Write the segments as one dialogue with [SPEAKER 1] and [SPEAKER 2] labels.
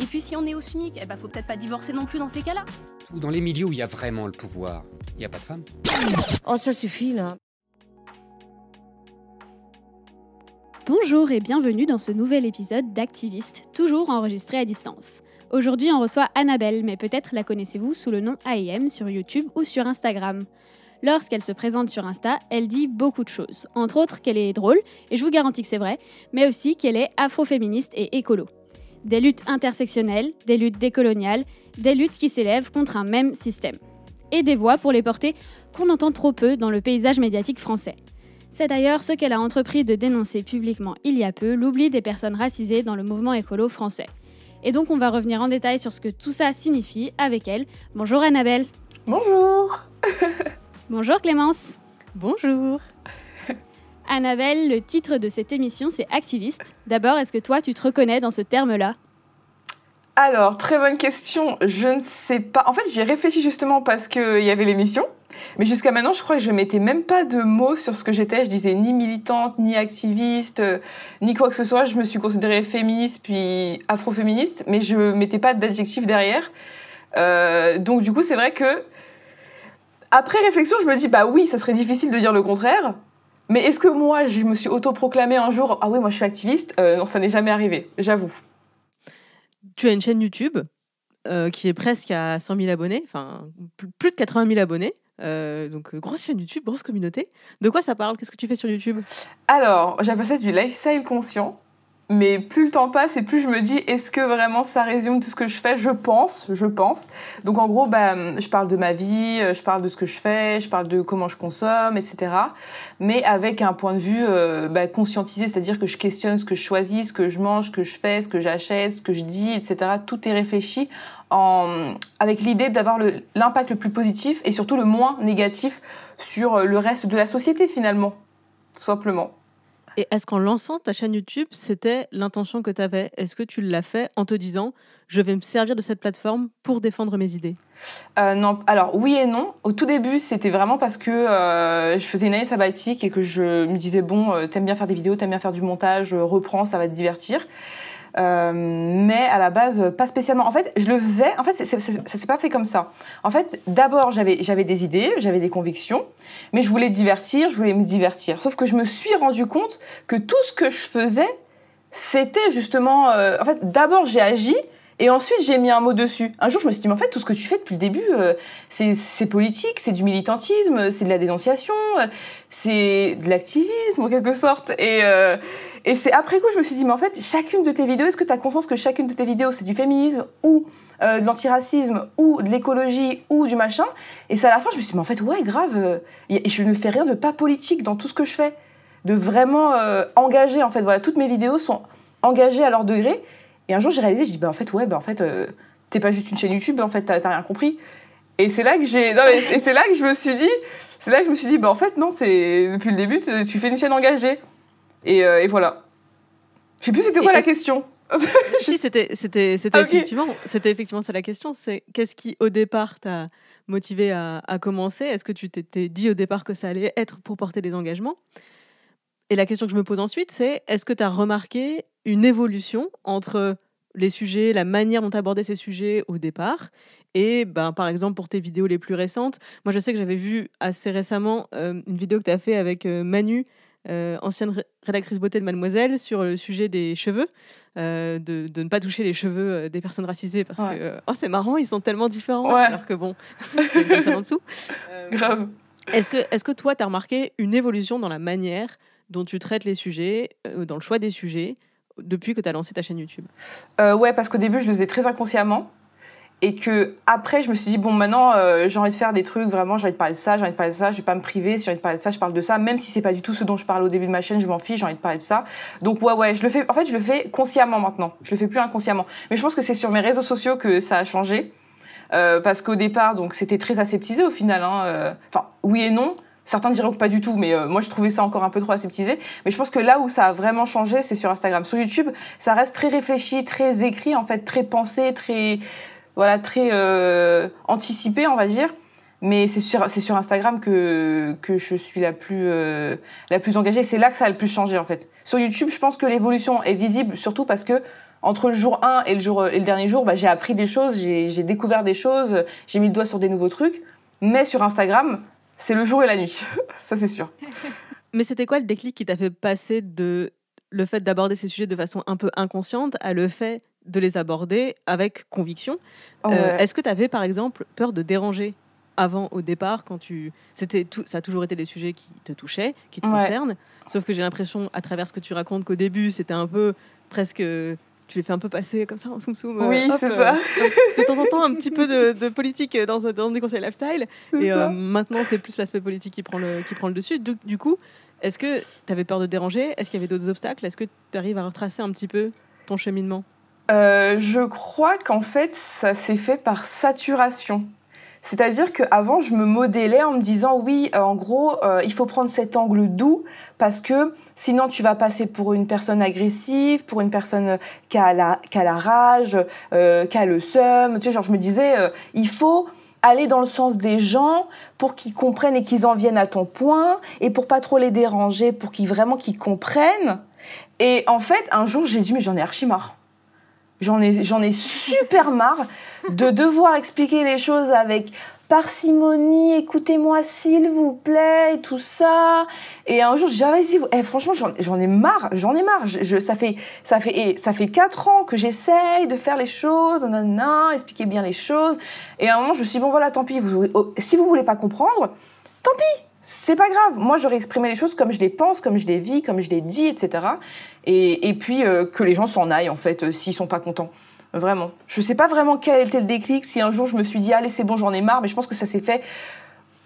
[SPEAKER 1] Et puis si on est au SMIC, eh ben faut peut-être pas divorcer non plus dans ces cas-là.
[SPEAKER 2] Dans les milieux où il y a vraiment le pouvoir, il n'y a pas de femmes.
[SPEAKER 3] Oh, ça suffit là.
[SPEAKER 4] Bonjour et bienvenue dans ce nouvel épisode d'Activiste, toujours enregistré à distance. Aujourd'hui, on reçoit Annabelle, mais peut-être la connaissez-vous sous le nom AIM sur YouTube ou sur Instagram. Lorsqu'elle se présente sur Insta, elle dit beaucoup de choses. Entre autres qu'elle est drôle, et je vous garantis que c'est vrai, mais aussi qu'elle est afroféministe et écolo. Des luttes intersectionnelles, des luttes décoloniales, des luttes qui s'élèvent contre un même système. Et des voix pour les porter qu'on entend trop peu dans le paysage médiatique français. C'est d'ailleurs ce qu'elle a entrepris de dénoncer publiquement il y a peu, l'oubli des personnes racisées dans le mouvement écolo français. Et donc on va revenir en détail sur ce que tout ça signifie avec elle. Bonjour Annabelle.
[SPEAKER 5] Bonjour.
[SPEAKER 4] Bonjour Clémence.
[SPEAKER 6] Bonjour.
[SPEAKER 4] Annabelle, le titre de cette émission c'est Activiste. D'abord, est-ce que toi tu te reconnais dans ce terme-là?
[SPEAKER 5] Alors, très bonne question. Je ne sais pas. En fait, j'ai réfléchi justement parce qu'il y avait l'émission. Mais jusqu'à maintenant, je crois que je mettais même pas de mots sur ce que j'étais. Je disais ni militante, ni activiste, euh, ni quoi que ce soit. Je me suis considérée féministe puis afroféministe, mais je mettais pas d'adjectif derrière. Euh, donc du coup, c'est vrai que après réflexion, je me dis bah oui, ça serait difficile de dire le contraire. Mais est-ce que moi, je me suis autoproclamée un jour ah oui, moi je suis activiste euh, Non, ça n'est jamais arrivé, j'avoue.
[SPEAKER 6] Tu as une chaîne YouTube euh, qui est presque à 100 000 abonnés, enfin plus de 80 000 abonnés. Euh, donc grosse chaîne YouTube, grosse communauté. De quoi ça parle? Qu'est-ce que tu fais sur YouTube?
[SPEAKER 5] Alors, j'appelle ça du lifestyle conscient. Mais plus le temps passe et plus je me dis, est-ce que vraiment ça résume tout ce que je fais? Je pense, je pense. Donc en gros, bah, je parle de ma vie, je parle de ce que je fais, je parle de comment je consomme, etc. Mais avec un point de vue euh, bah, conscientisé, c'est-à-dire que je questionne ce que je choisis, ce que je mange, ce que je fais, ce que j'achète, ce que je dis, etc. Tout est réfléchi en, avec l'idée d'avoir l'impact le, le plus positif et surtout le moins négatif sur le reste de la société finalement, tout simplement.
[SPEAKER 6] Et est-ce qu'en lançant ta chaîne YouTube, c'était l'intention que tu avais Est-ce que tu l'as fait en te disant je vais me servir de cette plateforme pour défendre mes idées?
[SPEAKER 5] Euh, Non, alors oui et non. Au tout début, c'était vraiment parce que euh, je faisais une année sabbatique et que je me disais bon, euh, t'aimes bien faire des vidéos, t'aimes bien faire du montage, reprends, ça va te divertir. Euh, mais à la base, pas spécialement. En fait, je le faisais. En fait, ça s'est pas fait comme ça. En fait, d'abord, j'avais j'avais des idées, j'avais des convictions, mais je voulais divertir, je voulais me divertir. Sauf que je me suis rendu compte que tout ce que je faisais, c'était justement. Euh, en fait, d'abord, j'ai agi. Et ensuite, j'ai mis un mot dessus. Un jour, je me suis dit, mais en fait, tout ce que tu fais depuis le début, euh, c'est politique, c'est du militantisme, c'est de la dénonciation, c'est de l'activisme, en quelque sorte. Et, et c'est après coup, je me suis dit, mais en fait, chacune de tes vidéos, est-ce que tu as conscience que chacune de tes vidéos, c'est du féminisme ou euh, de l'antiracisme ou de l'écologie ou du machin? Et c'est à la fin, je me suis dit, mais en fait, ouais, grave, euh, je ne fais rien de pas politique dans tout ce que je fais. De vraiment euh, engagé, en fait. Voilà, toutes mes vidéos sont engagées à leur degré. Et un jour, j'ai réalisé, j'ai dit, bah en fait, ouais, bah en fait, euh, t'es pas juste une chaîne YouTube, en fait, t'as rien compris. Et c'est là que j'ai. Non, et c'est là que je me suis dit. C'est là que je me suis dit, bah en fait, non, c'est. Depuis le début, tu fais une chaîne engagée. Et, euh, et voilà. Je sais plus c'était quoi la question.
[SPEAKER 6] si, c'était c'était c'était okay. effectivement c'était effectivement ça la question. C'est qu'est-ce qui au départ t'a motivé à, à commencer? Est-ce que tu t'étais dit au départ que ça allait être pour porter des engagements? Et la question que je me pose ensuite, c'est est-ce que tu as remarqué une évolution entre les sujets, la manière dont tu abordais ces sujets au départ et ben, par exemple, pour tes vidéos les plus récentes, moi je sais que j'avais vu assez récemment euh, une vidéo que tu as fait avec euh, Manu euh, ancienne rédactrice beauté de Mademoiselle, sur le sujet des cheveux, euh, de, de, ne pas toucher les cheveux des personnes racisées parce que oh, c'est marrant, ils sont tellement différents. Alors que bon, il y a une personne en dessous.
[SPEAKER 5] Grave.
[SPEAKER 6] Est-ce que, est que toi, tu as remarqué une évolution dans la manière dont tu traites les sujets, dans le choix des sujets, depuis que tu as lancé ta chaîne YouTube?
[SPEAKER 5] Ouais, parce qu'au début, je le faisais très inconsciemment et que après je me suis dit bon maintenant euh, j'ai envie de faire des trucs vraiment j'ai envie de parler de ça j'ai envie de parler de ça je vais pas me priver si j'ai envie de parler de ça je parle de ça. Même si c'est pas du tout ce dont je parle au début de ma chaîne je m'en fiche j'ai envie de parler de ça. Donc ouais ouais je le fais en fait je le fais consciemment maintenant. Je le fais plus inconsciemment. Mais je pense que c'est sur mes réseaux sociaux que ça a changé. Euh, parce qu'au départ donc c'était très aseptisé au final hein, euh, enfin oui et non. Certains diront que pas du tout, mais moi je trouvais ça encore un peu trop aseptisé. Mais je pense que là où ça a vraiment changé, c'est sur Instagram. Sur YouTube, ça reste très réfléchi, très écrit, en fait, très pensé, très voilà, très euh, anticipé, on va dire. Mais c'est sur, c'est sur Instagram que, que je suis la plus, euh, la plus engagée. C'est là que ça a le plus changé, en fait. Sur YouTube, je pense que l'évolution est visible, surtout parce que entre le jour 1 et le, jour, et le dernier jour, bah, j'ai appris des choses, j'ai, j'ai découvert des choses, j'ai mis le doigt sur des nouveaux trucs. Mais sur Instagram, c'est le jour et la nuit. ça, c'est sûr.
[SPEAKER 6] Mais c'était quoi le déclic qui t'a fait passer de le fait d'aborder ces sujets de façon un peu inconsciente à le fait de les aborder avec conviction. Euh, est-ce que tu avais par exemple peur de déranger avant au départ quand tu c'était tout ça a toujours été des sujets qui te touchaient qui te concernent? Sauf que j'ai l'impression à travers ce que tu racontes qu'au début c'était un peu presque tu les fais un peu passer comme ça en soum soum
[SPEAKER 5] oui c'est ça.
[SPEAKER 6] euh, de temps en temps un petit peu de, politique dans, dans des conseils lifestyle. Et euh, maintenant c'est plus l'aspect politique qui prend le qui prend le dessus. Du coup est-ce que tu avais peur de déranger? Est-ce qu'il y avait d'autres obstacles? Est-ce que tu arrives à retracer un petit peu ton cheminement?
[SPEAKER 5] Euh, Je crois qu'en fait, ça s'est fait par saturation. C'est-à-dire qu'avant, je me modélais en me disant, oui, euh, en gros, euh, il faut prendre cet angle doux parce que sinon tu vas passer pour une personne agressive, pour une personne qui a la, qui a la rage, qui a le seum. Tu sais, genre, je me disais, il faut aller dans le sens des gens pour qu'ils comprennent et qu'ils en viennent à ton point et pour pas trop les déranger, pour qu'ils vraiment qu'ils comprennent. Et en fait, un jour, j'ai dit mais j'en ai archi marre. J'en ai, ai super marre de devoir expliquer les choses avec parcimonie, écoutez-moi s'il vous plaît, et tout ça. Et un jour, j'ai dit, eh, franchement, j'en ai marre, j'en ai marre. Ça fait, ça fait, et ça fait quatre ans que j'essaye de faire les choses, nanana, expliquer bien les choses. Et à un moment, je me suis dit, bon voilà, tant pis, vous, oh, si vous voulez pas comprendre, tant pis. C'est pas grave. Moi, j'aurais exprimé les choses comme je les pense, comme je les vis, comme je les dis, etc. Et, puis, euh, que les gens s'en aillent, en fait, euh, s'ils sont pas contents. Vraiment. Je sais pas vraiment quel était le déclic, si un jour je me suis dit, allez, c'est bon, j'en ai marre, mais je pense que ça s'est fait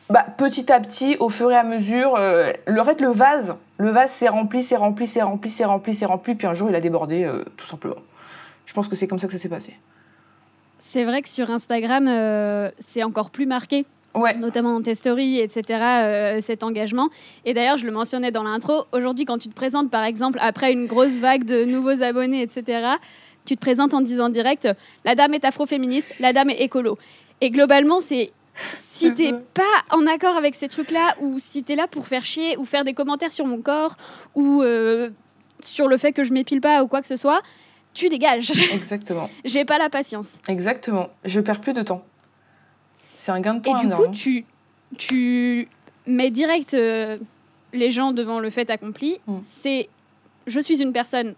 [SPEAKER 5] bah, petit à petit, au fur et à mesure. Euh, le, en fait, le vase, le vase s'est rempli, s'est rempli, s'est rempli, s'est rempli, s'est rempli, puis un jour il a débordé, euh, tout simplement. Je pense que c'est comme ça que ça s'est passé.
[SPEAKER 4] C'est vrai que sur Instagram, c'est encore plus marqué.
[SPEAKER 5] Ouais.
[SPEAKER 4] notamment dans tes stories, etc., cet engagement. Et d'ailleurs, je le mentionnais dans l'intro, aujourd'hui, quand tu te présentes, par exemple, après une grosse vague de nouveaux abonnés, etc., tu te présentes en disant direct la dame est afroféministe, la dame est écolo. Et globalement, c'est si t'es pas en accord avec ces trucs-là, ou si t'es là pour faire chier, ou faire des commentaires sur mon corps, ou euh, sur le fait que je m'épile pas, ou quoi que ce soit, tu dégages.
[SPEAKER 5] Exactement.
[SPEAKER 4] J'ai pas la patience.
[SPEAKER 5] Exactement. Je perds plus de temps. C'est un gain de temps
[SPEAKER 4] Et du coup, tu, tu mets direct euh, les gens devant le fait accompli. Mm. C'est je suis une personne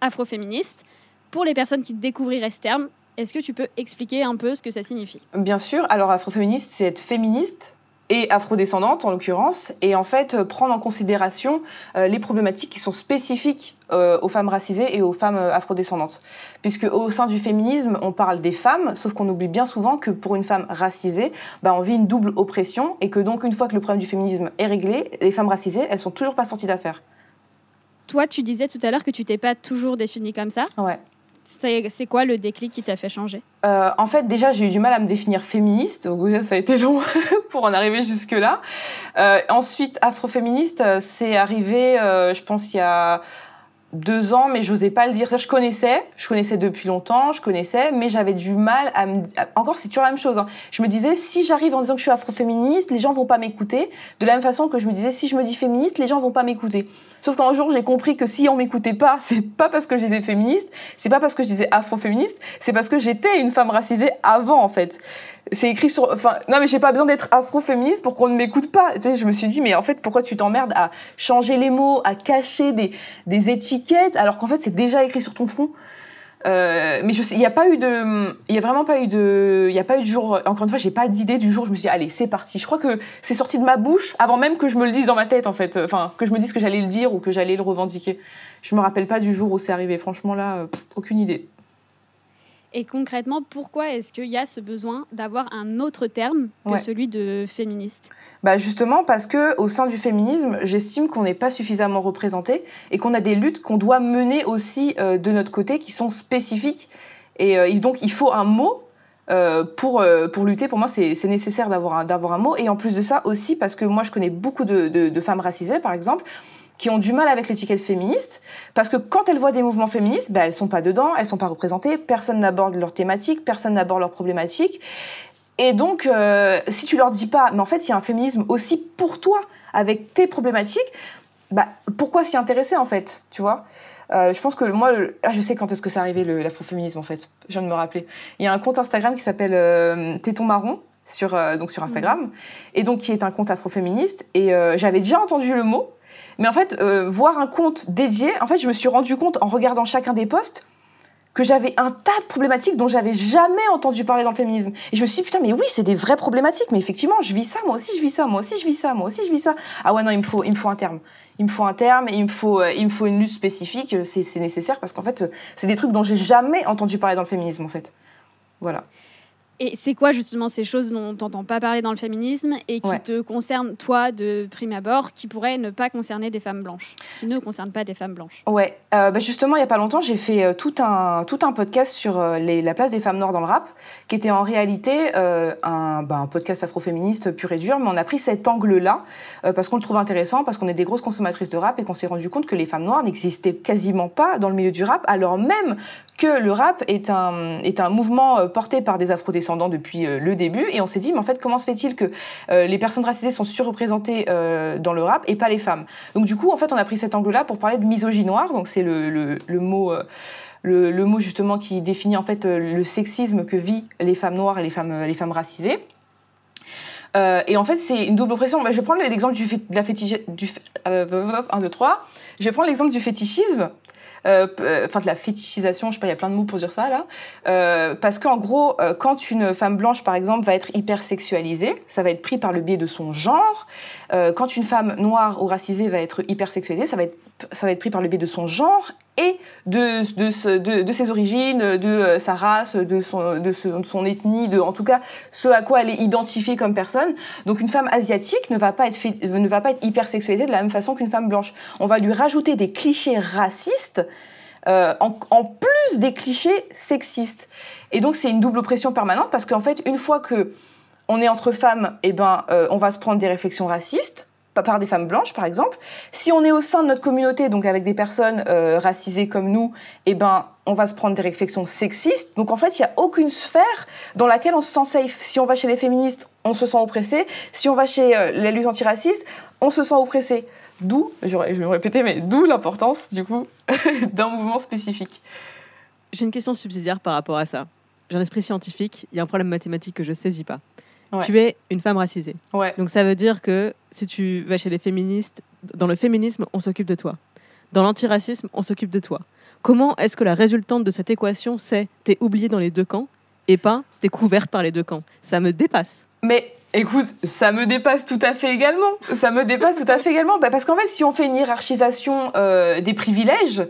[SPEAKER 4] afroféministe pour les personnes qui découvriraient ce terme, est-ce que tu peux expliquer un peu ce que ça signifie?
[SPEAKER 5] Bien sûr. Alors, afroféministe, c'est être féministe et afrodescendante en l'occurrence, et en fait euh, prendre en considération euh, les problématiques qui sont spécifiques euh, aux femmes racisées et aux femmes afrodescendantes. Puisque au sein du féminisme, on parle des femmes, sauf qu'on oublie bien souvent que pour une femme racisée, bah, on vit une double oppression, et que donc une fois que le problème du féminisme est réglé, les femmes racisées, elles sont toujours pas sorties d'affaire.
[SPEAKER 4] Toi, tu disais tout à l'heure que tu t'es pas toujours définie comme ça?
[SPEAKER 5] Ouais.
[SPEAKER 4] C'est quoi le déclic qui t'a fait changer?
[SPEAKER 5] Euh, En fait, déjà, j'ai eu du mal à me définir féministe. Ça a été long pour en arriver jusque-là. Euh, ensuite, afroféministe, euh, c'est arrivé, je pense, il y a deux ans, mais j'osais pas le dire. Ça, je connaissais, je connaissais depuis longtemps, je connaissais, mais j'avais du mal à me. Encore, c'est toujours la même chose. Hein. Je me disais, si j'arrive en disant que je suis afroféministe, les gens vont pas m'écouter. De la même façon que je me disais, si je me dis féministe, les gens vont pas m'écouter. Sauf qu'un jour, j'ai compris que si on m'écoutait pas, c'est pas parce que je disais féministe, c'est pas parce que je disais afro-féministe, c'est parce que j'étais une femme racisée avant, en fait. C'est écrit sur. Enfin, non, mais j'ai pas besoin d'être afro-féministe pour qu'on ne m'écoute pas. Tu sais, je me suis dit, mais en fait, pourquoi tu t'emmerdes à changer les mots, à cacher des, des étiquettes, alors qu'en fait, c'est déjà écrit sur ton front? Euh, mais il n'y a pas eu de, il y a vraiment pas eu de, il y a pas eu de jour. Encore une fois, j'ai pas d'idée du jour. Je me suis dit, allez, c'est parti. Je crois que c'est sorti de ma bouche avant même que je me le dise dans ma tête, en fait. Enfin, que je me dise que j'allais le dire ou que j'allais le revendiquer. Je me rappelle pas du jour où c'est arrivé. Franchement, là, pff, aucune idée.
[SPEAKER 4] Et concrètement, pourquoi est-ce qu'il y a ce besoin d'avoir un autre terme que
[SPEAKER 5] Ouais.
[SPEAKER 4] celui de féministe?
[SPEAKER 5] Bah justement parce que au sein du féminisme, j'estime qu'on n'est pas suffisamment représenté et qu'on a des luttes qu'on doit mener aussi euh, de notre côté qui sont spécifiques et, euh, et donc il faut un mot euh, pour, pour lutter. Pour moi, c'est nécessaire d'avoir un, un mot et en plus de ça aussi parce que moi je connais beaucoup de, de, de femmes racisées par exemple qui ont du mal avec l'étiquette féministe, parce que quand elles voient des mouvements féministes, bah, elles sont pas dedans, elles sont pas représentées, personne n'aborde leurs thématiques, personne n'aborde leurs problématiques, et donc, euh, si tu leur dis pas, mais en fait, il y a un féminisme aussi pour toi, avec tes problématiques, bah, pourquoi s'y intéresser, en fait, tu vois? Euh, Je pense que moi, le- ah, je sais quand est-ce que c'est arrivé, l'afroféminisme, en fait. Je viens de me rappeler. Il y a un compte Instagram qui s'appelle euh, Téton Marron, sur, euh, donc sur Instagram, et donc qui est un compte afroféministe, et j'avais déjà entendu le mot, mais en fait, euh, voir un compte dédié, en fait, je me suis rendu compte en regardant chacun des posts que j'avais un tas de problématiques dont j'avais jamais entendu parler dans le féminisme. Et je me suis dit, putain, mais oui, c'est des vraies problématiques, mais effectivement, je vis ça, moi aussi je vis ça, moi aussi je vis ça, moi aussi je vis ça. Ah ouais, non, il me faut, il me faut un terme. Il me faut un terme, il me faut, euh, il me faut une lutte spécifique, euh, c'est nécessaire parce qu'en fait, c'est des trucs dont j'ai jamais entendu parler dans le féminisme, en fait. Voilà.
[SPEAKER 4] Et c'est quoi justement ces choses dont t'entends pas parler dans le féminisme et qui
[SPEAKER 5] Ouais.
[SPEAKER 4] te concernent toi de prime abord, qui pourraient ne pas concerner des femmes blanches, qui ne concernent pas des femmes blanches?
[SPEAKER 5] Ouais, euh, bah justement, il y a pas longtemps, j'ai fait euh, tout un tout un podcast sur euh, les- la place des femmes noires dans le rap, qui était en réalité un, bah, un podcast afroféministe pur et dur, mais on a pris cet angle-là parce qu'on le trouve intéressant, parce qu'on est des grosses consommatrices de rap et qu'on s'est rendu compte que les femmes noires n'existaient quasiment pas dans le milieu du rap, alors même que le rap est un est un mouvement porté par des depuis euh, le début, et on s'est dit, mais en fait, comment se fait-il que euh, les personnes racisées sont surreprésentées euh, dans le rap et pas les femmes? Donc du coup, en fait, on a pris cet angle-là pour parler de misogynie noire. Donc c'est le, mot, le, mot justement qui définit en fait le sexisme que vivent les femmes noires et les femmes, racisées. Et en fait, c'est une double oppression. Bah, je vais l'exemple du, de la fétiche, du, fé- 1, 2, 3. Je vais prendre l'exemple du fétichisme. Euh, euh, Enfin, de la fétichisation, je sais pas, il y a plein de mots pour dire ça là. Euh, parce qu'en gros, quand une femme blanche, par exemple, va être hypersexualisée, ça va être pris par le biais de son genre. Quand une femme noire ou racisée va être hypersexualisée, ça va être, ça va être pris par le biais de son genre et de, de, de, ses origines, de euh, sa race, de son, de, son ethnie, de en tout cas ce à quoi elle est identifiée comme personne. Donc une femme asiatique ne va pas être, fait- ne va pas être hypersexualisée de la même façon qu'une femme blanche. On va lui rajouter des clichés racistes euh, en, plus des clichés sexistes. Et donc c'est une double oppression permanente parce qu'en fait, une fois que on est entre femmes, eh ben, euh, on va se prendre des réflexions racistes par des femmes blanches, par exemple. Si on est au sein de notre communauté, donc avec des personnes euh, racisées comme nous, eh ben, on va se prendre des réflexions sexistes. Donc en fait, il n'y a aucune sphère dans laquelle on se sent safe. Si on va chez les féministes, on se sent oppressé. Si on va chez euh, la lutte antiracistes, on se sent oppressé. D'où, je vais me répéter, mais d'où l'importance, du coup, d'un mouvement spécifique.
[SPEAKER 6] J'ai une question subsidiaire par rapport à ça. J'ai un esprit scientifique, il y a un problème mathématique que je saisis pas.
[SPEAKER 5] Ouais.
[SPEAKER 6] Tu es une femme racisée.
[SPEAKER 5] Ouais.
[SPEAKER 6] Donc ça veut dire que si tu vas chez les féministes, dans le féminisme, on s'occupe de toi. Dans l'antiracisme, on s'occupe de toi. Comment est-ce que la résultante de cette équation, c'est t'es oubliée dans les deux camps et pas t'es couverte par les deux camps? Ça me dépasse.
[SPEAKER 5] Mais écoute, ça me dépasse tout à fait également. Ça me dépasse tout à fait également. Bah, parce qu'en fait, si on fait une hiérarchisation euh, des privilèges,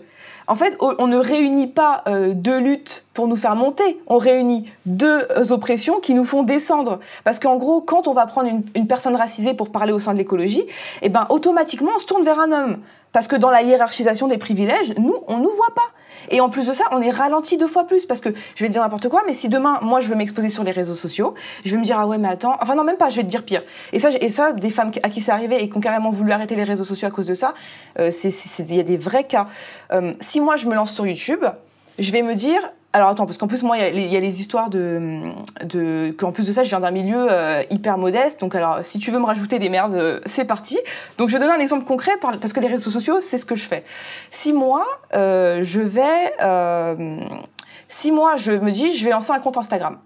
[SPEAKER 5] en fait, on ne réunit pas euh, deux luttes pour nous faire monter. On réunit deux euh, oppressions qui nous font descendre. Parce qu'en gros, quand on va prendre une, une personne racisée pour parler au sein de l'écologie, eh ben, automatiquement, on se tourne vers un homme. Parce que dans la hiérarchisation des privilèges, nous, on nous voit pas. Et en plus de ça, on est ralenti deux fois plus. Parce que je vais te dire n'importe quoi, mais si demain, moi, je veux m'exposer sur les réseaux sociaux, je vais me dire, ah ouais, mais attends. Enfin, non, même pas, je vais te dire pire. Et ça, et ça des femmes à qui c'est arrivé et qui ont carrément voulu arrêter les réseaux sociaux à cause de ça, euh, il y a des vrais cas. Euh, si moi, je me lance sur YouTube, je vais me dire, alors attends, parce qu'en plus, moi, il y, a les- histoires de. qu'en plus de ça, je viens d'un milieu euh, hyper modeste. Donc, alors, si tu veux me rajouter des merdes, euh, c'est parti. Donc, je donne un exemple concret par- parce que les réseaux sociaux, c'est ce que je fais. Si moi, euh, je vais. si moi, je me dis, je vais lancer un compte Instagram.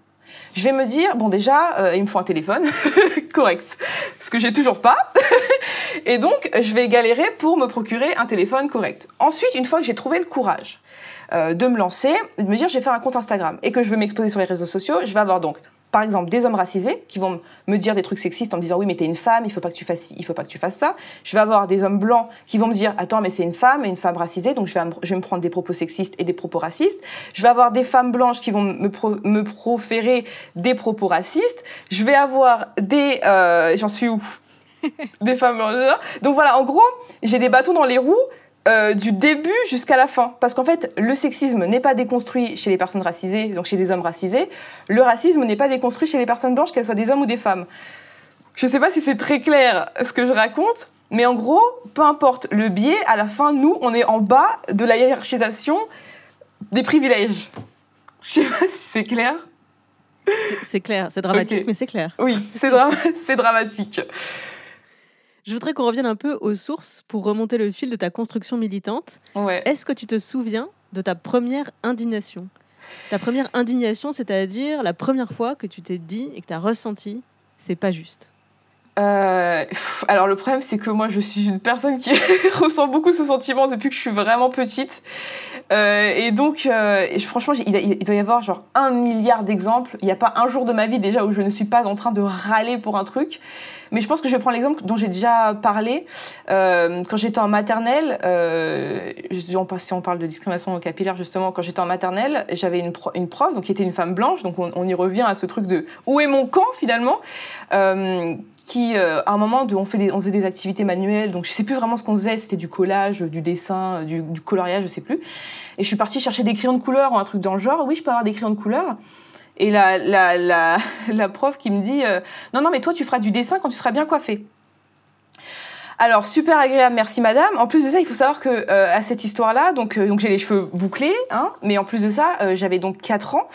[SPEAKER 5] Je vais me dire, bon, déjà, il me faut un téléphone correct, ce que j'ai toujours pas. Et donc, je vais galérer pour me procurer un téléphone correct. Ensuite, une fois que j'ai trouvé le courage euh, de me lancer, de me dire je vais faire un compte Instagram et que je veux m'exposer sur les réseaux sociaux, je vais avoir donc, par exemple, des hommes racisés qui vont me dire des trucs sexistes en me disant oui mais t'es une femme, il faut pas que tu fasses ci, il faut pas que tu fasses ça. Je vais avoir des hommes blancs qui vont me dire attends mais c'est une femme, une femme racisée, donc je vais, me- je vais me prendre des propos sexistes et des propos racistes. Je vais avoir des femmes blanches qui vont me, pro- me proférer des propos racistes. Je vais avoir des... euh, J'en suis où? Des femmes blanches. Donc voilà, en gros, j'ai des bâtons dans les roues euh, du début jusqu'à la fin. Parce qu'en fait, le sexisme n'est pas déconstruit chez les personnes racisées, donc chez les hommes racisés. Le racisme n'est pas déconstruit chez les personnes blanches, qu'elles soient des hommes ou des femmes. Je sais pas si c'est très clair ce que je raconte, mais en gros, peu importe le biais, à la fin, nous, on est en bas de la hiérarchisation des privilèges. Je sais pas si c'est clair.
[SPEAKER 6] C'est- clair, c'est dramatique, mais c'est clair.
[SPEAKER 5] Oui, c'est dra- c'est dramatique.
[SPEAKER 6] Je voudrais qu'on revienne un peu aux sources pour remonter le fil de ta construction militante.
[SPEAKER 5] Ouais.
[SPEAKER 6] Est-ce que tu te souviens de ta première indignation? Ta première indignation, c'est-à-dire la première fois que tu t'es dit et que tu as ressenti c'est pas juste?
[SPEAKER 5] Euh, alors le problème c'est que moi je suis une personne qui ressent beaucoup ce sentiment depuis que je suis vraiment petite. Euh, et donc euh, franchement il, doit y avoir genre un milliard d'exemples. Il n'y a pas un jour de ma vie déjà où je ne suis pas en train de râler pour un truc. Mais je pense que je vais prendre l'exemple dont j'ai déjà parlé. Euh, quand j'étais en maternelle euh, si on parle de discrimination capillaire justement quand j'étais en maternelle j'avais une, une prof donc qui était une femme blanche. Donc on, on y revient à ce truc de où est mon camp finalement? Euh, qui, euh, à un moment, on, faisait des activités manuelles, donc je sais plus vraiment ce qu'on faisait, c'était du collage, du dessin, du, du coloriage, je sais plus. Et je suis partie chercher des crayons de couleur ou un truc dans le genre, oui, je peux avoir des crayons de couleur. Et la, la, la, la prof qui me dit, euh, non, non, mais toi, tu feras du dessin quand tu seras bien coiffée. Alors super agréable, merci madame. En plus de ça, il faut savoir que euh, à cette histoire-là, donc euh, donc j'ai les cheveux bouclés, hein, mais en plus de ça, euh, j'avais donc 4 ans.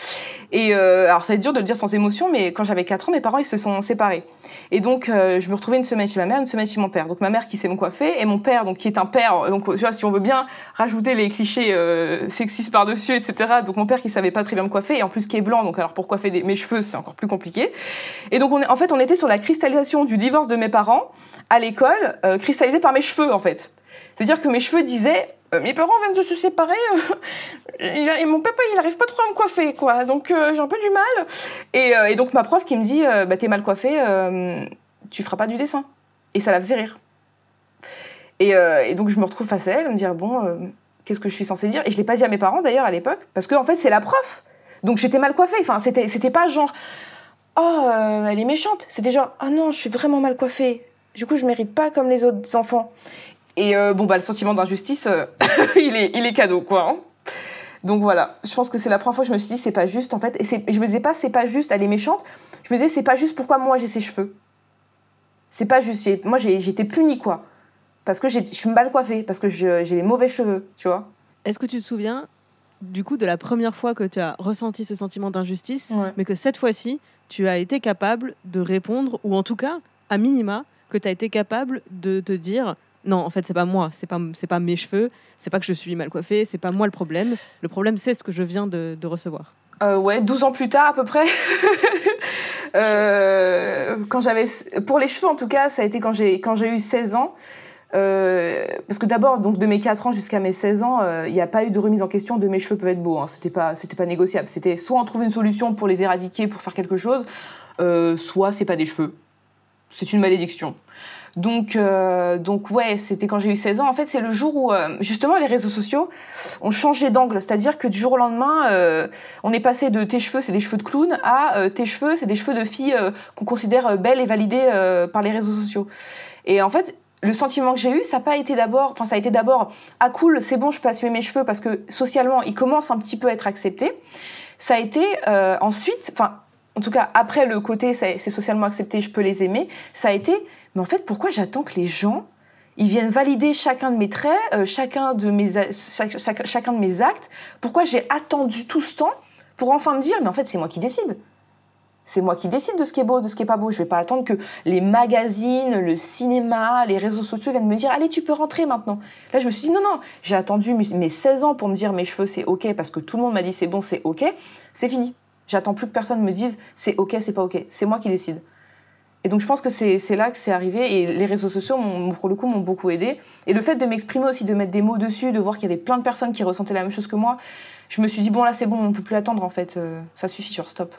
[SPEAKER 5] Et euh, alors ça va être dur de le dire sans émotion, mais quand j'avais 4 ans, mes parents ils se sont séparés. Et donc euh, je me retrouvais une semaine chez ma mère, une semaine chez mon père. Donc ma mère qui sait me coiffer et mon père donc qui est un père. Donc tu vois si on veut bien rajouter les clichés euh, sexistes par dessus, etc. Donc mon père qui savait pas très bien me coiffer et en plus qui est blanc. Donc alors pour coiffer des- mes cheveux c'est encore plus compliqué. Et donc on est, en fait on était sur la cristallisation du divorce de mes parents à l'école, euh, cristallisé par mes cheveux en fait. C'est-à-dire que mes cheveux disaient euh, mes parents viennent de se séparer euh, et mon papa il arrive pas trop à me coiffer quoi. Donc euh, j'ai un peu du mal. Et, donc ma prof qui me dit bah t'es mal coiffée euh, tu feras pas du dessin. Et ça la faisait rire. Et, donc je me retrouve face à elle me dire bon qu'est-ce que je suis censée dire? Et je l'ai pas dit à mes parents d'ailleurs à l'époque parce que en fait c'est la prof. Donc j'étais mal coiffée. Enfin c'était pas genre oh elle est méchante c'était genre ah non je suis vraiment mal coiffée. Du coup je mérite pas comme les autres enfants et euh, bon bah le sentiment d'injustice euh, il est il est cadeau quoi hein. donc voilà, je pense que c'est la première fois que je me suis dit c'est pas juste en fait. Et je me disais pas c'est pas juste, elle est méchante. Je me disais c'est pas juste pourquoi moi j'ai ces cheveux. C'est pas juste. Moi j'ai été punie quoi. Parce que je suis mal coiffée, parce que j'ai les mauvais cheveux, tu vois.
[SPEAKER 6] Est-ce que tu te souviens du coup de la première fois que tu as ressenti ce sentiment d'injustice,
[SPEAKER 5] Ouais.
[SPEAKER 6] mais que cette fois-ci, tu as été capable de répondre, ou en tout cas, à minima, que tu as été capable de te dire non, en fait, c'est pas moi, c'est pas, c'est pas mes cheveux, c'est pas que je suis mal coiffée, c'est pas moi le problème. Le problème, c'est ce que je viens de, de recevoir.
[SPEAKER 5] Euh, ouais, 12 ans plus tard à peu près. Euh, quand j'avais, pour les cheveux en tout cas, ça a été quand j'ai quand j'ai eu 16 ans. Euh, parce que d'abord, donc de mes 4 ans jusqu'à mes 16 ans, il n'y a pas eu de remise en question de mes cheveux peuvent être beaux. Hein. C'était pas c'était pas négociable. C'était soit on trouve une solution pour les éradiquer, pour faire quelque chose, euh, soit c'est pas des cheveux. C'est une malédiction. Donc, euh, donc ouais, c'était quand j'ai eu 16 ans. En fait, c'est le jour où, euh, justement, les réseaux sociaux ont changé d'angle. C'est-à-dire que du jour au lendemain, euh, on est passé de tes cheveux, c'est des cheveux de clown, à euh, tes cheveux, c'est des cheveux de fille euh, qu'on considère belles et validées par les réseaux sociaux. Et en fait, le sentiment que j'ai eu, ça a pas été d'abord, enfin, ça a été d'abord, ah cool, c'est bon, je peux assumer mes cheveux parce que socialement, ils commencent un petit peu à être acceptés. Ça a été ensuite, enfin, en tout cas, après le côté, c'est socialement accepté, je peux les aimer, ça a été, mais en fait, pourquoi j'attends que les gens, ils viennent valider chacun de mes traits, euh, chacun, de mes, chacun de mes actes? Pourquoi j'ai attendu tout ce temps pour enfin me dire, mais en fait, c'est moi qui décide. C'est moi qui décide de ce qui est beau, de ce qui est pas beau. Je vais pas attendre que les magazines, le cinéma, les réseaux sociaux viennent me dire allez, tu peux rentrer maintenant. Là, je me suis dit non, non, j'ai attendu mes 16 ans pour me dire mes cheveux c'est ok parce que tout le monde m'a dit c'est bon, c'est ok. C'est fini. J'attends plus que personne me dise c'est ok, c'est pas ok. C'est moi qui décide. Et donc je pense que c'est là que c'est arrivé et les réseaux sociaux, pour le coup, m'ont beaucoup aidé. Et le fait de m'exprimer aussi, de mettre des mots dessus, de voir qu'il y avait plein de personnes qui ressentaient la même chose que moi, je me suis dit bon là c'est bon, on peut plus attendre en fait, euh, ça suffit, sur stop.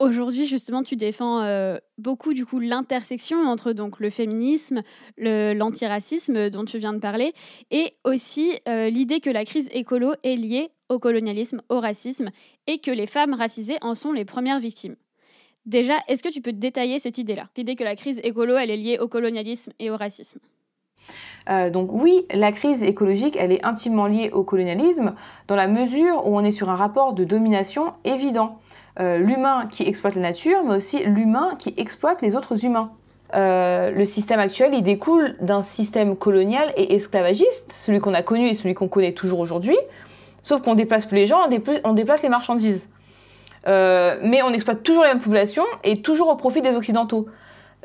[SPEAKER 4] Aujourd'hui, justement, tu défends euh, beaucoup du coup l'intersection entre donc le féminisme, l'antiracisme dont tu viens de parler, et aussi euh, l'idée que la crise écolo est liée au colonialisme, au racisme, et que les femmes racisées en sont les premières victimes. Déjà, est-ce que tu peux détailler cette idée-là? L'idée que la crise écolo, elle est liée au colonialisme et au racisme
[SPEAKER 5] euh, donc oui, la crise écologique, elle est intimement liée au colonialisme dans la mesure où on est sur un rapport de domination évident. Euh, l'humain qui exploite la nature, mais aussi l'humain qui exploite les autres humains. Euh, le système actuel, il découle d'un système colonial et esclavagiste, celui qu'on a connu et celui qu'on connaît toujours aujourd'hui, sauf qu'on déplace plus les gens, on déplace les marchandises. Euh, mais on exploite toujours les mêmes populations et toujours au profit des Occidentaux.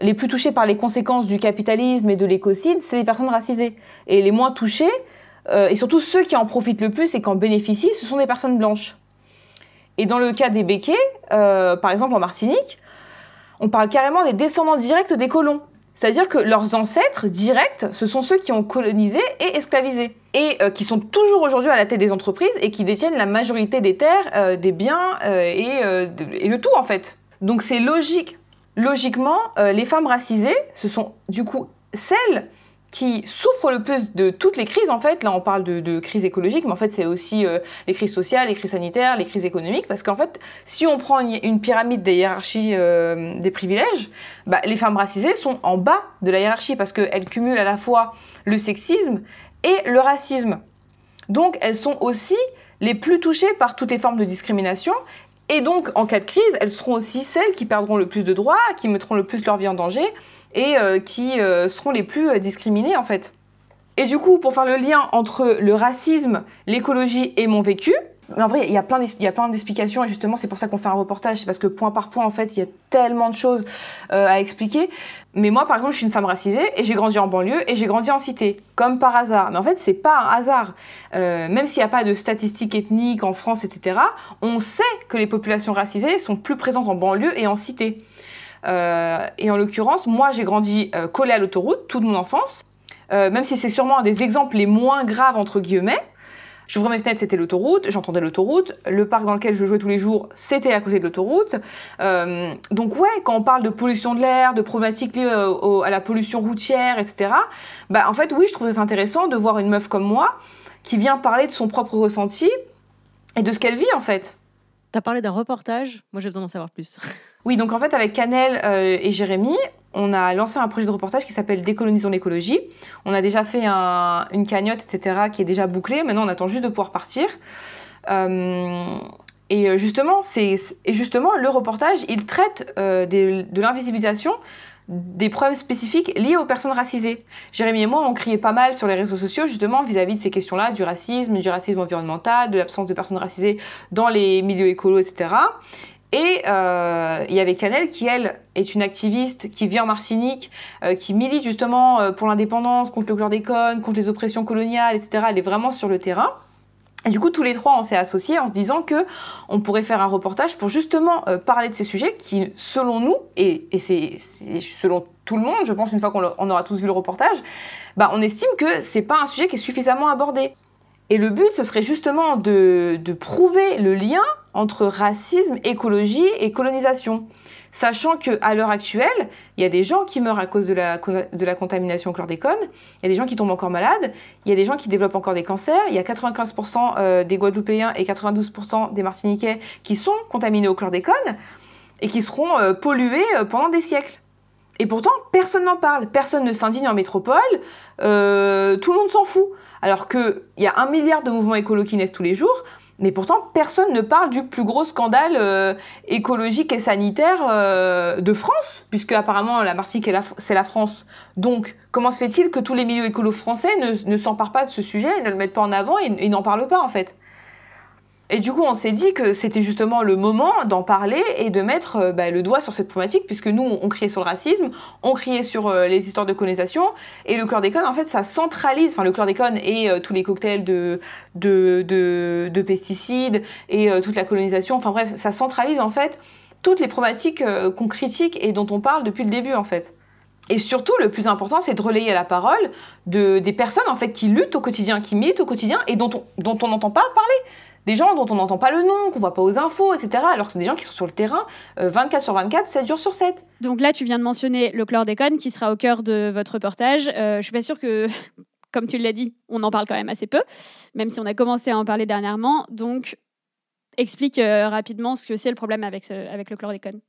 [SPEAKER 5] Les plus touchés par les conséquences du capitalisme et de l'écocide, c'est les personnes racisées. Et les moins touchés, euh, et surtout ceux qui en profitent le plus et qui en bénéficient, ce sont des personnes blanches. Et dans le cas des béquets, euh, par exemple en Martinique, on parle carrément des descendants directs des colons. C'est-à-dire que leurs ancêtres directs, ce sont ceux qui ont colonisé et esclavisé, et euh, qui sont toujours aujourd'hui à la tête des entreprises et qui détiennent la majorité des terres, euh, des biens euh, et, et, le tout en fait. Donc c'est logique. Logiquement, les femmes racisées, ce sont du coup celles qui souffrent le plus de toutes les crises, en fait, là on parle de, crise écologique, mais en fait c'est aussi euh, les crises sociales, les crises sanitaires, les crises économiques, parce qu'en fait, si on prend une, pyramide des hiérarchies euh, des privilèges, bah, les femmes racisées sont en bas de la hiérarchie, parce qu'elles cumulent à la fois le sexisme et le racisme. Donc elles sont aussi les plus touchées par toutes les formes de discrimination, et donc en cas de crise, elles seront aussi celles qui perdront le plus de droits, qui mettront le plus leur vie en danger, et euh, qui euh, seront les plus euh, discriminés en fait. Et du coup, pour faire le lien entre le racisme, l'écologie et mon vécu, en vrai, il y a plein d'explications et justement, c'est pour ça qu'on fait un reportage. C'est parce que point par point, en fait, il y a tellement de choses à expliquer. Mais moi, par exemple, je suis une femme racisée et j'ai grandi en banlieue et j'ai grandi en cité, comme par hasard. Mais en fait, c'est pas un hasard. même s'il n'y a pas de statistiques ethniques en France, etc., on sait que les populations racisées sont plus présentes en banlieue et en cité. Euh, et en l'occurrence, moi, j'ai grandi euh, collé à l'autoroute toute mon enfance, euh, même si c'est sûrement un des exemples les moins graves, entre guillemets. J'ouvrais mes fenêtres, c'était l'autoroute, j'entendais l'autoroute. Le parc dans lequel je jouais tous les jours, c'était à côté de l'autoroute. donc ouais, quand on parle de pollution de l'air, de problématiques liées à la pollution routière, etc., bah en fait oui, je trouvais ça intéressant de voir une meuf comme moi qui vient parler de son propre ressenti et de ce qu'elle vit en fait.
[SPEAKER 6] T'as parlé d'un reportage, moi j'ai besoin d'en savoir plus.
[SPEAKER 5] Oui, donc en fait avec Canel euh, et Jérémy, on a lancé un projet de reportage qui s'appelle Décolonisons l'écologie. On a déjà fait une cagnotte, etc., qui est déjà bouclée. Maintenant, on attend juste de pouvoir partir. Euh, et euh, justement, c'est justement le reportage, il traite de l'invisibilisation des problèmes spécifiques liés aux personnes racisées. Jérémy et moi, on criait pas mal sur les réseaux sociaux justement vis-à-vis de ces questions-là, du racisme, du racisme environnemental, de l'absence de personnes racisées dans les milieux écolos, etc. Et euh, il y avait Canel qui, elle, est une activiste qui vit en Martinique, euh, qui milite justement euh, pour l'indépendance, contre le chlordécone, contre les oppressions coloniales, etc. Elle est vraiment sur le terrain. Et du coup, tous les trois, on s'est associés en se disant que on pourrait faire un reportage pour justement euh, parler de ces sujets qui, selon nous, et, et c'est selon tout le monde, je pense une fois qu'on aura tous vu le reportage, bah, on estime que c'est pas un sujet qui est suffisamment abordé. Et le but, ce serait justement de, de prouver le lien entre racisme, écologie et colonisation. Sachant qu'à l'heure actuelle, il y a des gens qui meurent à cause de la, contamination au chlordécone, il y a des gens qui tombent encore malades, il y a des gens qui développent encore des cancers, il y a 95% euh, des Guadeloupéens et 92% des Martiniquais qui sont contaminés au chlordécone et qui seront euh, pollués euh, pendant des siècles. Et pourtant, personne n'en parle, personne ne s'indigne en métropole, tout le monde s'en fout. Alors qu'il y a un milliard de mouvements écolo qui naissent tous les jours, mais pourtant, personne ne parle du plus gros scandale euh, écologique et sanitaire euh, de France, puisque apparemment la Martinique, c'est la France. Donc, comment se fait-il que tous les milieux écolos français ne, ne s'emparent pas de ce sujet, ne le mettent pas en avant et, n'en parlent pas, en fait? Et du coup, on s'est dit que c'était justement le moment d'en parler et de mettre euh, bah, le doigt sur cette problématique, puisque nous, on criait sur le racisme, on criait sur euh, les histoires de colonisation, et le chlordécone, en fait, ça centralise, enfin le chlordécone et euh, tous les cocktails de, de, de, de pesticides et toute la colonisation, enfin bref, ça centralise en fait toutes les problématiques qu'on critique et dont on parle depuis le début, en fait. Et surtout, le plus important, c'est de relayer la parole de, des personnes en fait qui luttent au quotidien, qui militent au quotidien et dont on dont on n'entend pas parler des gens dont on n'entend pas le nom, qu'on voit pas aux infos, etc. Alors que c'est des gens qui sont sur le terrain 24 euh, sur 24, 7 jours sur 7.
[SPEAKER 4] Donc là, tu viens de mentionner le chlordécone qui sera au cœur de votre reportage. Euh, je suis pas sûre que, comme tu l'as dit, on en parle quand même assez peu, même si on a commencé à en parler dernièrement. Donc, explique euh, rapidement ce que c'est le problème avec, avec le chlordécone.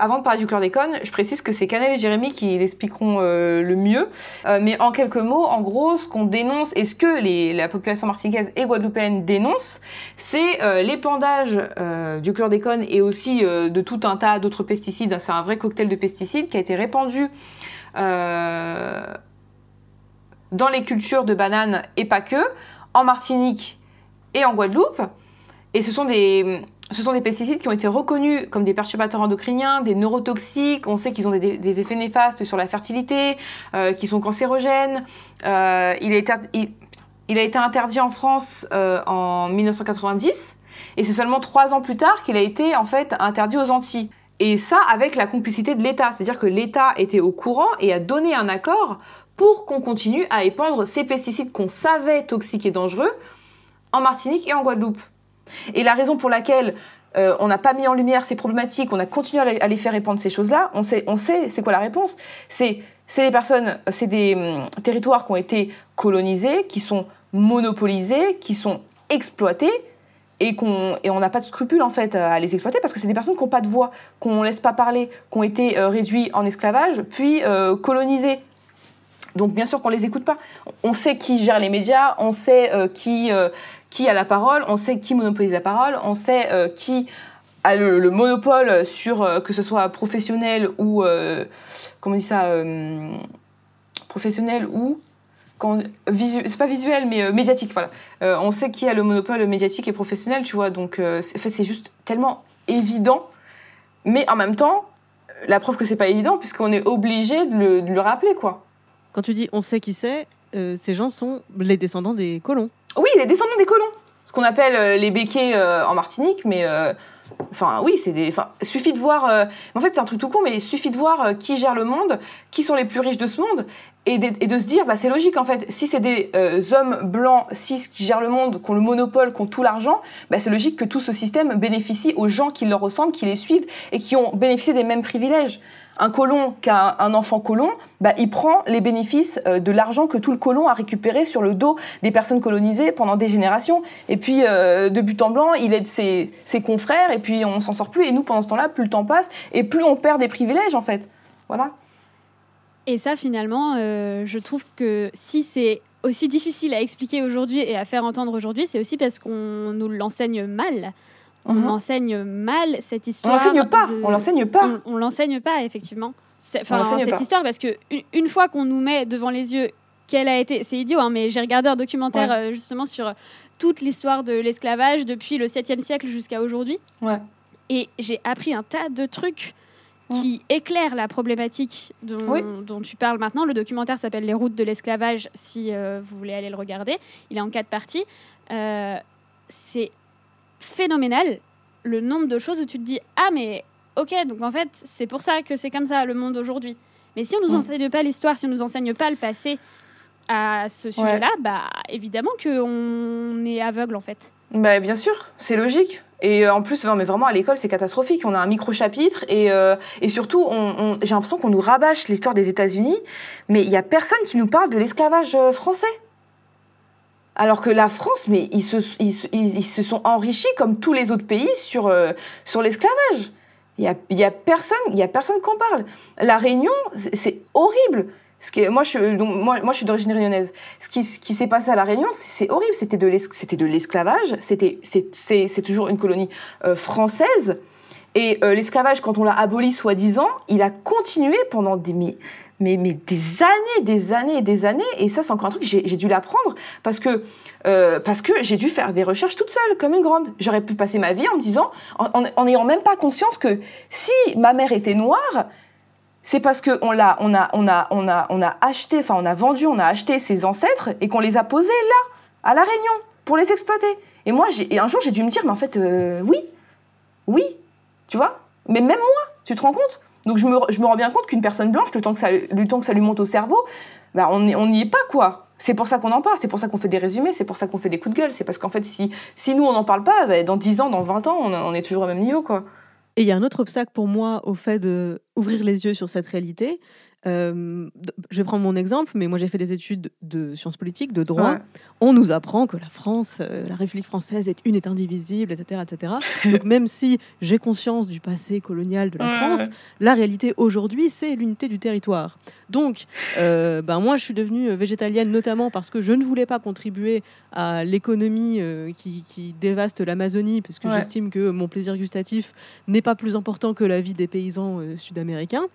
[SPEAKER 5] Avant de parler du chlordécone, je précise que c'est Canel et Jérémy qui l'expliqueront euh, le mieux. Euh, mais en quelques mots, en gros, ce qu'on dénonce et ce que les, la population martiniquaise et guadeloupéenne dénonce, c'est euh, l'épandage du chlordécone et aussi de tout un tas d'autres pesticides. C'est un vrai cocktail de pesticides qui a été répandu dans les cultures de bananes et pas que, en Martinique et en Guadeloupe. Et ce sont des, ce sont des pesticides qui ont été reconnus comme des perturbateurs endocriniens, des neurotoxiques. On sait qu'ils ont des, effets néfastes sur la fertilité, euh, qui sont cancérogènes. Euh, il, a été, il, a été interdit en France euh, en 1990, et c'est seulement trois ans plus tard qu'il a été en fait interdit aux Antilles. Et ça avec la complicité de l'État, c'est-à-dire que l'État était au courant et a donné un accord pour qu'on continue à épandre ces pesticides qu'on savait toxiques et dangereux en Martinique et en Guadeloupe. Et la raison pour laquelle euh, on n'a pas mis en lumière ces problématiques, on a continué à les faire répandre ces choses-là, on sait, on sait, c'est quoi la réponse C'est des personnes, c'est des hum, territoires qui ont été colonisés, qui sont monopolisés, qui sont exploités et qu'on et on n'a pas de scrupules en fait à les exploiter parce que c'est des personnes qui n'ont pas de voix, qu'on laisse pas parler, qui ont été euh, réduits en esclavage puis euh, colonisés. Donc bien sûr qu'on les écoute pas. On sait qui gère les médias, on sait qui qui a la parole, on sait qui monopolise la parole, on sait euh, qui a le, monopole sur euh, que ce soit professionnel ou euh, comment on dit ça professionnel ou c'est pas visuel mais médiatique voilà. On sait qui a le monopole médiatique et professionnel tu vois donc c'est juste tellement évident mais en même temps la preuve que c'est pas évident puisqu'on est obligé de de le, rappeler quoi.
[SPEAKER 6] Quand tu dis on sait qui c'est ces gens sont les descendants des colons
[SPEAKER 5] oui, les descendants des colons. Ce qu'on appelle euh, les béquets euh, en Martinique, mais euh, Enfin, oui, c'est des. Enfin, suffit de voir. en fait, c'est un truc tout con, mais il suffit de voir qui gère le monde, qui sont les plus riches de ce monde, et de, se dire, bah, c'est logique en fait. Si c'est des hommes blancs cis qui gèrent le monde, qui ont le monopole, qui ont tout l'argent, bah, c'est logique que tout ce système bénéficie aux gens qui leur ressemblent, qui les suivent et qui ont bénéficié des mêmes privilèges un colon qui a un enfant colon, bah, il prend les bénéfices euh, de l'argent que tout le colon a récupéré sur le dos des personnes colonisées pendant des générations. Et puis, euh, de but en blanc, il aide ses, ses confrères, et puis on s'en sort plus. Et nous, pendant ce temps-là, plus le temps passe, et plus on perd des privilèges, en fait. Voilà.
[SPEAKER 4] Et ça, finalement, euh, je trouve que si c'est aussi difficile à expliquer aujourd'hui et à faire entendre aujourd'hui, c'est aussi parce qu'on nous l'enseigne mal on mhm. enseigne mal cette histoire.
[SPEAKER 5] On l'enseigne pas. On l'enseigne pas.
[SPEAKER 4] On, l'enseigne pas effectivement. Enfin, cette histoire parce que une, fois qu'on nous met devant les yeux qu'elle a été, c'est idiot, hein, mais j'ai regardé un documentaire euh, justement sur toute l'histoire de l'esclavage depuis le 7e siècle jusqu'à aujourd'hui.
[SPEAKER 5] Ouais.
[SPEAKER 4] Et j'ai appris un tas de trucs qui éclairent la problématique dont, tu parles maintenant. Le documentaire s'appelle Les routes de l'esclavage, si euh, vous voulez aller le regarder. Il est en quatre parties. Euh, c'est phénoménal le nombre de choses où tu te dis ah mais ok donc en fait c'est pour ça que c'est comme ça le monde aujourd'hui mais si on nous mm. enseigne pas l'histoire si on nous enseigne pas le passé à ce sujet-là bah évidemment qu'on est aveugle en fait
[SPEAKER 5] bah, bien sûr c'est logique et euh, en plus, non, mais vraiment à l'école, c'est catastrophique. On a un micro-chapitre et, euh, et surtout, on, j'ai l'impression qu'on nous rabâche l'histoire des États-Unis, mais il y a personne qui nous parle de l'esclavage euh, français. Alors que la France, mais ils se, ils, se sont enrichis comme tous les autres pays sur, euh, sur l'esclavage. Il y a, y a personne, personne qui en parle. La Réunion, c'est horrible. Moi, je, donc, moi, moi, je suis d'origine réunionnaise. Ce qui, ce qui s'est passé à la Réunion, c'est horrible. C'était de l'esclavage. C'est toujours une colonie euh, française. Et euh, l'esclavage, quand on l'a aboli soi-disant, il a continué pendant des, mais, mais, des années, des années, des années. Et ça, c'est encore un truc, j'ai dû l'apprendre parce que, euh, parce que j'ai dû faire des recherches toute seule, comme une grande. J'aurais pu passer ma vie en me disant, en n'ayant même pas conscience que si ma mère était noire, c'est parce qu'on l'a, on a, on a, on a, on a acheté, enfin on a vendu, on a acheté ses ancêtres et qu'on les a posés là, à la Réunion, pour les exploiter. Et moi, et un jour, j'ai dû me dire, mais en fait, euh, oui, oui, tu vois? Mais même moi, tu te rends compte? Donc je me, rends bien compte qu'une personne blanche, le temps que ça, lui monte au cerveau, bah on n'y est pas quoi. C'est pour ça qu'on en parle, c'est pour ça qu'on fait des résumés, c'est pour ça qu'on fait des coups de gueule. C'est parce qu'en fait, si, si nous on n'en parle pas, bah, dans 10 ans, dans 20 ans, on, on est toujours au même niveau quoi.
[SPEAKER 6] Et il y a un autre obstacle pour moi au fait d'ouvrir les yeux sur cette réalité. Euh, je vais prendre mon exemple, mais moi j'ai fait des études de sciences politiques, de droit.
[SPEAKER 5] Ouais.
[SPEAKER 6] On nous apprend que la France, euh, la République française est une et indivisible, etc. etc. Donc même si j'ai conscience du passé colonial de la
[SPEAKER 5] Ouais,
[SPEAKER 6] France, la réalité aujourd'hui, c'est l'unité du territoire. Donc, euh, ben moi, je suis devenue végétalienne notamment parce que je ne voulais pas contribuer à l'économie qui, qui dévaste l'Amazonie, parce que
[SPEAKER 5] Ouais.
[SPEAKER 6] j'estime que mon plaisir gustatif n'est pas plus important que la vie des paysans sud-américains.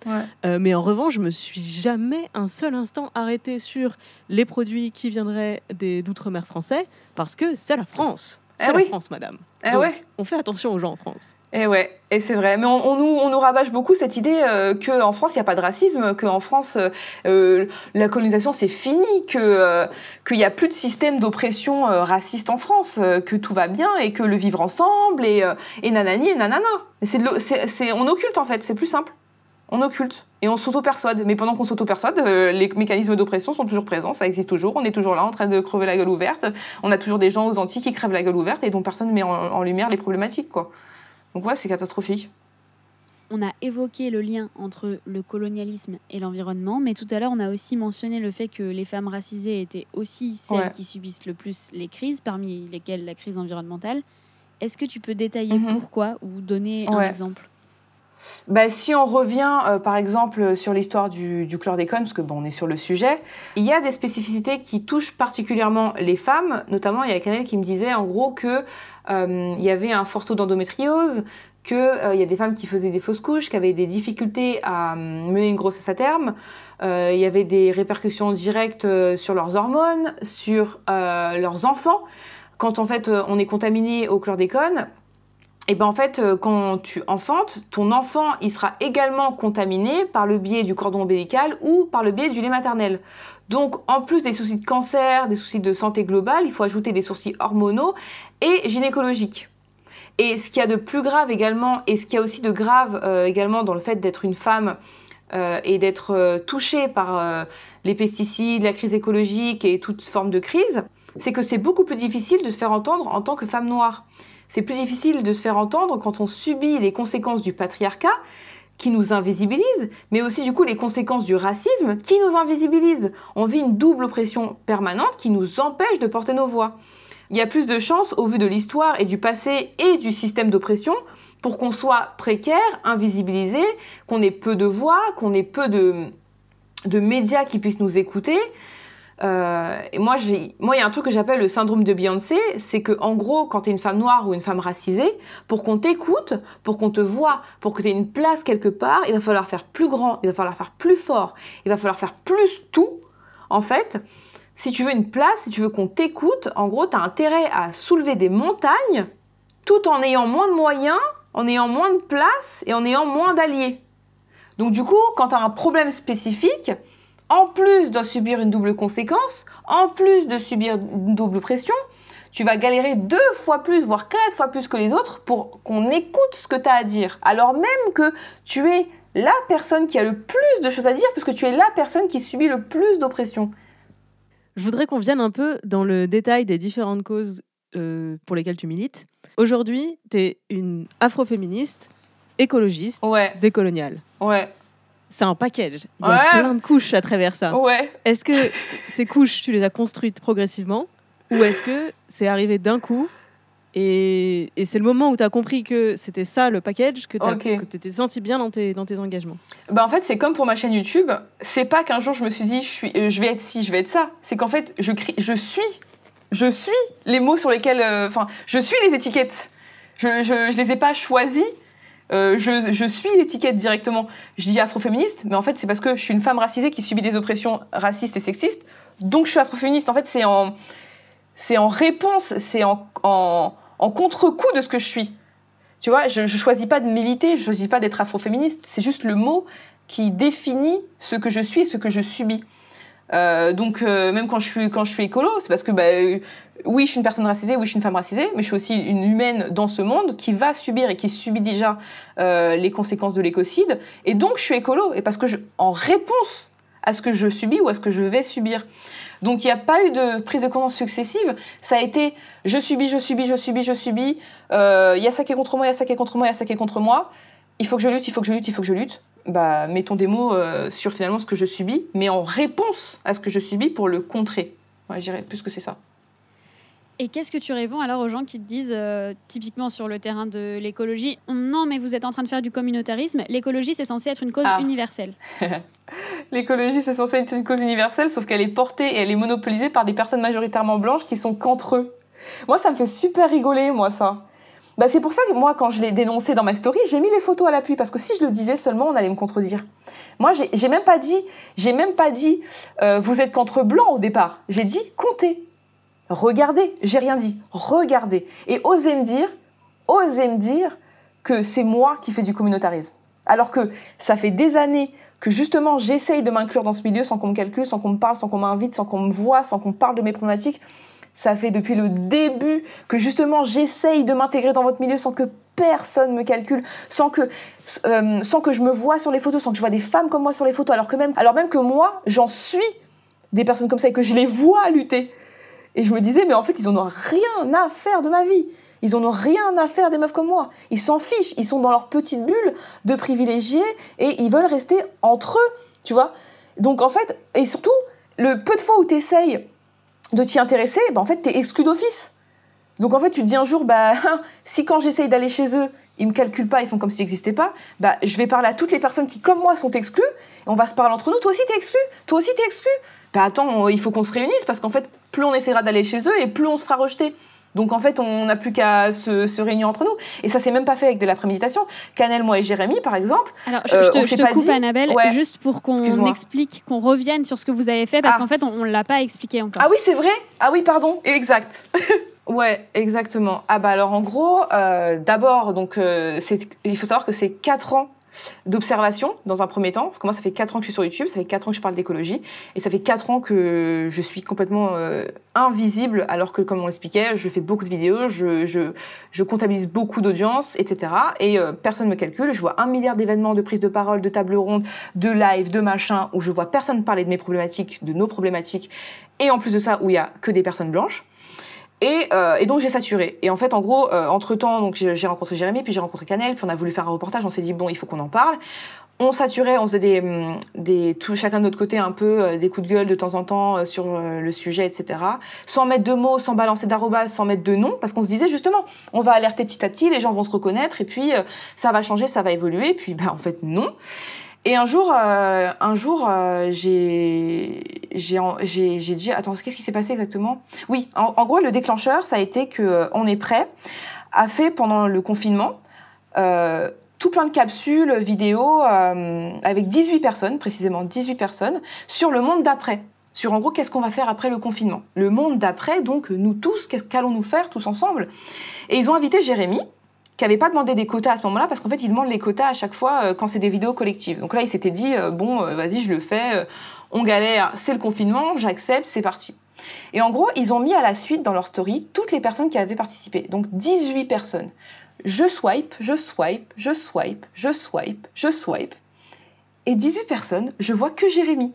[SPEAKER 6] Mais en revanche, je me suis jamais un seul instant arrêtée sur les produits qui viendraient d'outre-mer français, parce que c'est la France.
[SPEAKER 5] Eh
[SPEAKER 6] C'est la
[SPEAKER 5] oui.
[SPEAKER 6] France, madame.
[SPEAKER 5] Eh
[SPEAKER 6] Donc,
[SPEAKER 5] ouais.
[SPEAKER 6] on fait attention aux gens en France.
[SPEAKER 5] Et ouais, et c'est vrai. Mais on, on nous, on nous rabâche beaucoup cette idée euh, qu'en France, il n'y a pas de racisme, qu'en France, euh, euh, la colonisation, c'est fini, euh, qu'il n'y a plus de système d'oppression euh, raciste en France, euh, que tout va bien et que le vivre ensemble et, euh, et nanani et nanana. C'est- on occulte en fait, c'est plus simple. On occulte et on s'auto-persuade. Mais pendant qu'on s'auto-persuade, euh, les mécanismes d'oppression sont toujours présents, ça existe toujours. On est toujours là en train de crever la gueule ouverte. On a toujours des gens aux Antilles qui crèvent la gueule ouverte et dont personne ne met en, en lumière les problématiques. quoi. Donc ouais, c'est catastrophique.
[SPEAKER 4] On a évoqué le lien entre le colonialisme et l'environnement, mais tout à l'heure, on a aussi mentionné le fait que les femmes racisées étaient aussi celles
[SPEAKER 5] Ouais.
[SPEAKER 4] qui subissent le plus les crises, parmi lesquelles la crise environnementale. Est-ce que tu peux détailler
[SPEAKER 5] Mhm.
[SPEAKER 4] pourquoi ou donner un exemple?
[SPEAKER 5] Bah, si on revient, euh, par exemple, sur l'histoire du, du chlordécone, parce que bon, on est sur le sujet, il y a des spécificités qui touchent particulièrement les femmes. Notamment, il y a Canel qui me disait, en gros, que euh, il y avait un fort taux d'endométriose, que euh, il y a des femmes qui faisaient des fausses couches, qui avaient des difficultés à euh, mener une grossesse à terme. Il y avait des répercussions directes sur leurs hormones, sur leurs enfants. Quand en fait on est contaminé au chlordécone, et ben en fait, euh, quand tu enfantes, ton enfant, il sera également contaminé par le biais du cordon ombilical ou par le biais du lait maternel. Donc, en plus des soucis de cancer, des soucis de santé globale, il faut ajouter des soucis hormonaux et gynécologiques. Et ce qu'il y a de plus grave également, et ce qu'il y a aussi de grave euh, également dans le fait d'être une femme euh, et d'être touchée par les pesticides, la crise écologique et toute forme de crise, c'est que c'est beaucoup plus difficile de se faire entendre en tant que femme noire. C'est plus difficile de se faire entendre quand on subit les conséquences du patriarcat qui nous invisibilise, mais aussi du coup les conséquences du racisme qui nous invisibilise. On vit une double oppression permanente qui nous empêche de porter nos voix. Il y a plus de chances, au vu de l'histoire et du passé et du système d'oppression, pour qu'on soit précaire, invisibilisé, qu'on ait peu de voix, qu'on ait peu de, de médias qui puissent nous écouter. Euh, et moi, j'ai, moi, il y a un truc que j'appelle le syndrome de Beyoncé, c'est que en gros, quand tu es une femme noire ou une femme racisée, pour qu'on t'écoute, pour qu'on te voit, pour que tu aies une place quelque part, il va falloir faire plus grand, il va falloir faire plus fort, il va falloir faire plus tout. En fait, si tu veux une place, si tu veux qu'on t'écoute, en gros, tu as intérêt à soulever des montagnes tout en ayant moins de moyens, en ayant moins de place et en ayant moins d'alliés. Donc du coup, quand tu as un problème spécifique, en plus de subir une double conséquence, en plus de subir une double pression, tu vas galérer deux fois plus, voire quatre fois plus que les autres pour qu'on écoute ce que tu as à dire. Alors même que tu es la personne qui a le plus de choses à dire, puisque tu es la personne qui subit le plus d'oppression.
[SPEAKER 6] Je voudrais qu'on vienne un peu dans le détail des différentes causes euh, pour lesquelles tu milites. Aujourd'hui, tu es une afroféministe, écologiste, décoloniale.
[SPEAKER 5] Ouais.
[SPEAKER 6] C'est un package. Il y a
[SPEAKER 5] Ouais.
[SPEAKER 6] plein de couches à travers ça.
[SPEAKER 5] Ouais.
[SPEAKER 6] Est-ce que ces couches, tu les as construites progressivement ou est-ce que c'est arrivé d'un coup et, et c'est le moment où tu as compris que c'était ça le package, que tu t'es senti bien dans tes, dans tes engagements?
[SPEAKER 5] Bah en fait, c'est comme pour ma chaîne YouTube. C'est pas qu'un jour je me suis dit je, suis, euh, je vais être ci, je vais être ça. C'est qu'en fait, je, crie, je suis. Je suis les mots sur lesquels. euh, Enfin, je suis les étiquettes. Je, je, je les ai pas choisies Euh, je, suis l'étiquette directement. Je dis afroféministe, mais en fait, c'est parce que je suis une femme racisée qui subit des oppressions racistes et sexistes. Donc, je suis afroféministe. En fait, c'est en, c'est en réponse, c'est en, en, contre-coup de ce que je suis. Tu vois, je, je choisis pas de militer, je choisis pas d'être afroféministe. C'est juste le mot qui définit ce que je suis et ce que je subis. Euh, donc euh, même quand je suis quand je suis écolo, c'est parce que bah, oui, je suis une personne racisée, oui, je suis une femme racisée, mais je suis aussi une humaine dans ce monde qui va subir et qui subit déjà euh, les conséquences de l'écocide. Et donc je suis écolo et parce que en réponse à ce que je subis ou à ce que je vais subir. Donc il n'y a pas eu de prise de conscience successive. Ça a été je subis, je subis, je subis, je subis. Il y a ça qui est contre moi, il y a ça qui est contre moi, il y a ça qui est contre moi. Il faut que je lutte, il faut que je lutte, il faut que je lutte bah, mettons des mots euh, sur finalement ce que je subis, mais en réponse à ce que je subis pour le contrer. Ouais, je dirais plus que c'est ça.
[SPEAKER 4] Et qu'est-ce que tu réponds alors aux gens qui te disent, euh, typiquement sur le terrain de l'écologie, non mais vous êtes en train de faire du communautarisme, l'écologie c'est censé être une cause
[SPEAKER 5] Ah.
[SPEAKER 4] universelle.
[SPEAKER 5] L'écologie, c'est censé être une cause universelle, sauf qu'elle est portée et elle est monopolisée par des personnes majoritairement blanches qui sont qu'entre eux. Moi, ça me fait super rigoler, moi, ça. Bah, c'est pour ça que moi, quand je l'ai dénoncé dans ma story, j'ai mis les photos à l'appui parce que si je le disais seulement, on allait me contredire. Moi, j'ai même pas dit, j'ai même pas dit, euh, vous êtes contre blanc au départ. J'ai dit, comptez, regardez. J'ai rien dit, regardez et osez me dire, osez me dire que c'est moi qui fais du communautarisme. Alors que ça fait des années que justement j'essaye de m'inclure dans ce milieu sans qu'on me calcule, sans qu'on me parle, sans qu'on m'invite, sans qu'on me voit, sans qu'on parle de mes problématiques. Ça fait depuis le début que justement j'essaye de m'intégrer dans votre milieu sans que personne me calcule, sans que, euh, sans que je me vois sur les photos, sans que je vois des femmes comme moi sur les photos, alors que même, alors même que moi, j'en suis des personnes comme ça et que je les vois lutter. Et je me disais, mais en fait, ils en ont rien à faire de ma vie. Ils en ont rien à faire des meufs comme moi. Ils s'en fichent. Ils sont dans leur petite bulle de privilégiés et ils veulent rester entre eux, tu vois. Donc en fait, et surtout, le peu de fois où tu essayes de t'y intéresser, bah, en fait, t'es exclu d'office. Donc en fait, tu te dis un jour, bah, si quand j'essaye d'aller chez eux, ils me calculent pas, ils font comme si j'existais pas, bah, je vais parler à toutes les personnes qui, comme moi, sont exclues, et on va se parler entre nous. Toi aussi, t'es exclu Toi aussi, t'es exclu Bah attends, on- il faut qu'on se réunisse, parce qu'en fait, plus on essaiera d'aller chez eux, et plus on se fera rejeter. Donc en fait, on n'a plus qu'à se, se réunir entre nous. Et ça s'est même pas fait avec de la préméditation. Canel, moi et Jérémy, par exemple.
[SPEAKER 4] Alors, je,
[SPEAKER 5] euh,
[SPEAKER 4] je te, je coupe,
[SPEAKER 5] dit-
[SPEAKER 4] Annabelle,
[SPEAKER 5] Ouais.
[SPEAKER 4] juste pour qu'on explique, qu'on revienne sur ce que vous avez fait, parce
[SPEAKER 5] Ah.
[SPEAKER 4] qu'en fait, on ne l'a pas expliqué encore.
[SPEAKER 5] Ah oui, c'est vrai Ah oui, pardon, exact. ouais, exactement. Ah bah alors en gros, euh, d'abord, donc euh, il faut savoir que c'est 4 ans d'observation dans un premier temps, parce que moi ça fait 4 ans que je suis sur YouTube, ça fait 4 ans que je parle d'écologie, et ça fait 4 ans que je suis complètement euh, invisible, alors que comme on l'expliquait, je fais beaucoup de vidéos, je, je, je comptabilise beaucoup d'audience, etc. Et euh, personne me calcule, je vois un milliard d'événements, de prises de parole, de tables rondes, de live, de machin, où je vois personne parler de mes problématiques, de nos problématiques, et en plus de ça, où il y a que des personnes blanches. Et, euh, et donc j'ai saturé. Et en fait, en gros, entre temps, donc j'ai rencontré Jérémy, puis j'ai rencontré Canel, puis on a voulu faire un reportage. On s'est dit bon, il faut qu'on en parle. On saturait, on faisait des, hum, des tout, chacun de notre côté un peu euh, des coups de gueule de temps en temps euh, sur euh, le sujet, etc. Sans mettre de mots, sans balancer d'arrobas, sans mettre de noms, parce qu'on se disait justement, on va alerter petit à petit, les gens vont se reconnaître, et puis euh, ça va changer, ça va évoluer. Puis bah en fait non. Et un jour, euh, un jour, euh, j'ai, j'ai, j'ai, dit, attends, qu'est-ce qui s'est passé exactement? Oui, en, en gros, le déclencheur, ça a été que euh, On est prêt a fait pendant le confinement euh, tout plein de capsules vidéo euh, avec 18 personnes, précisément 18 personnes, sur le monde d'après. Sur en gros, qu'est-ce qu'on va faire après le confinement? Le monde d'après, donc nous tous, qu'allons-nous faire tous ensemble? Et ils ont invité Jérémy, qui n'avait pas demandé des quotas à ce moment-là, parce qu'en fait, ils demandent les quotas à chaque fois euh, quand c'est des vidéos collectives. Donc là, il s'était dit, euh, bon, euh, vas-y, je le fais, on galère, c'est le confinement, j'accepte, c'est parti. Et en gros, ils ont mis à la suite dans leur story toutes les personnes qui avaient participé. Donc 18 personnes. Je swipe, je swipe, je swipe, je swipe, je swipe. Et 18 personnes, je vois que Jérémy.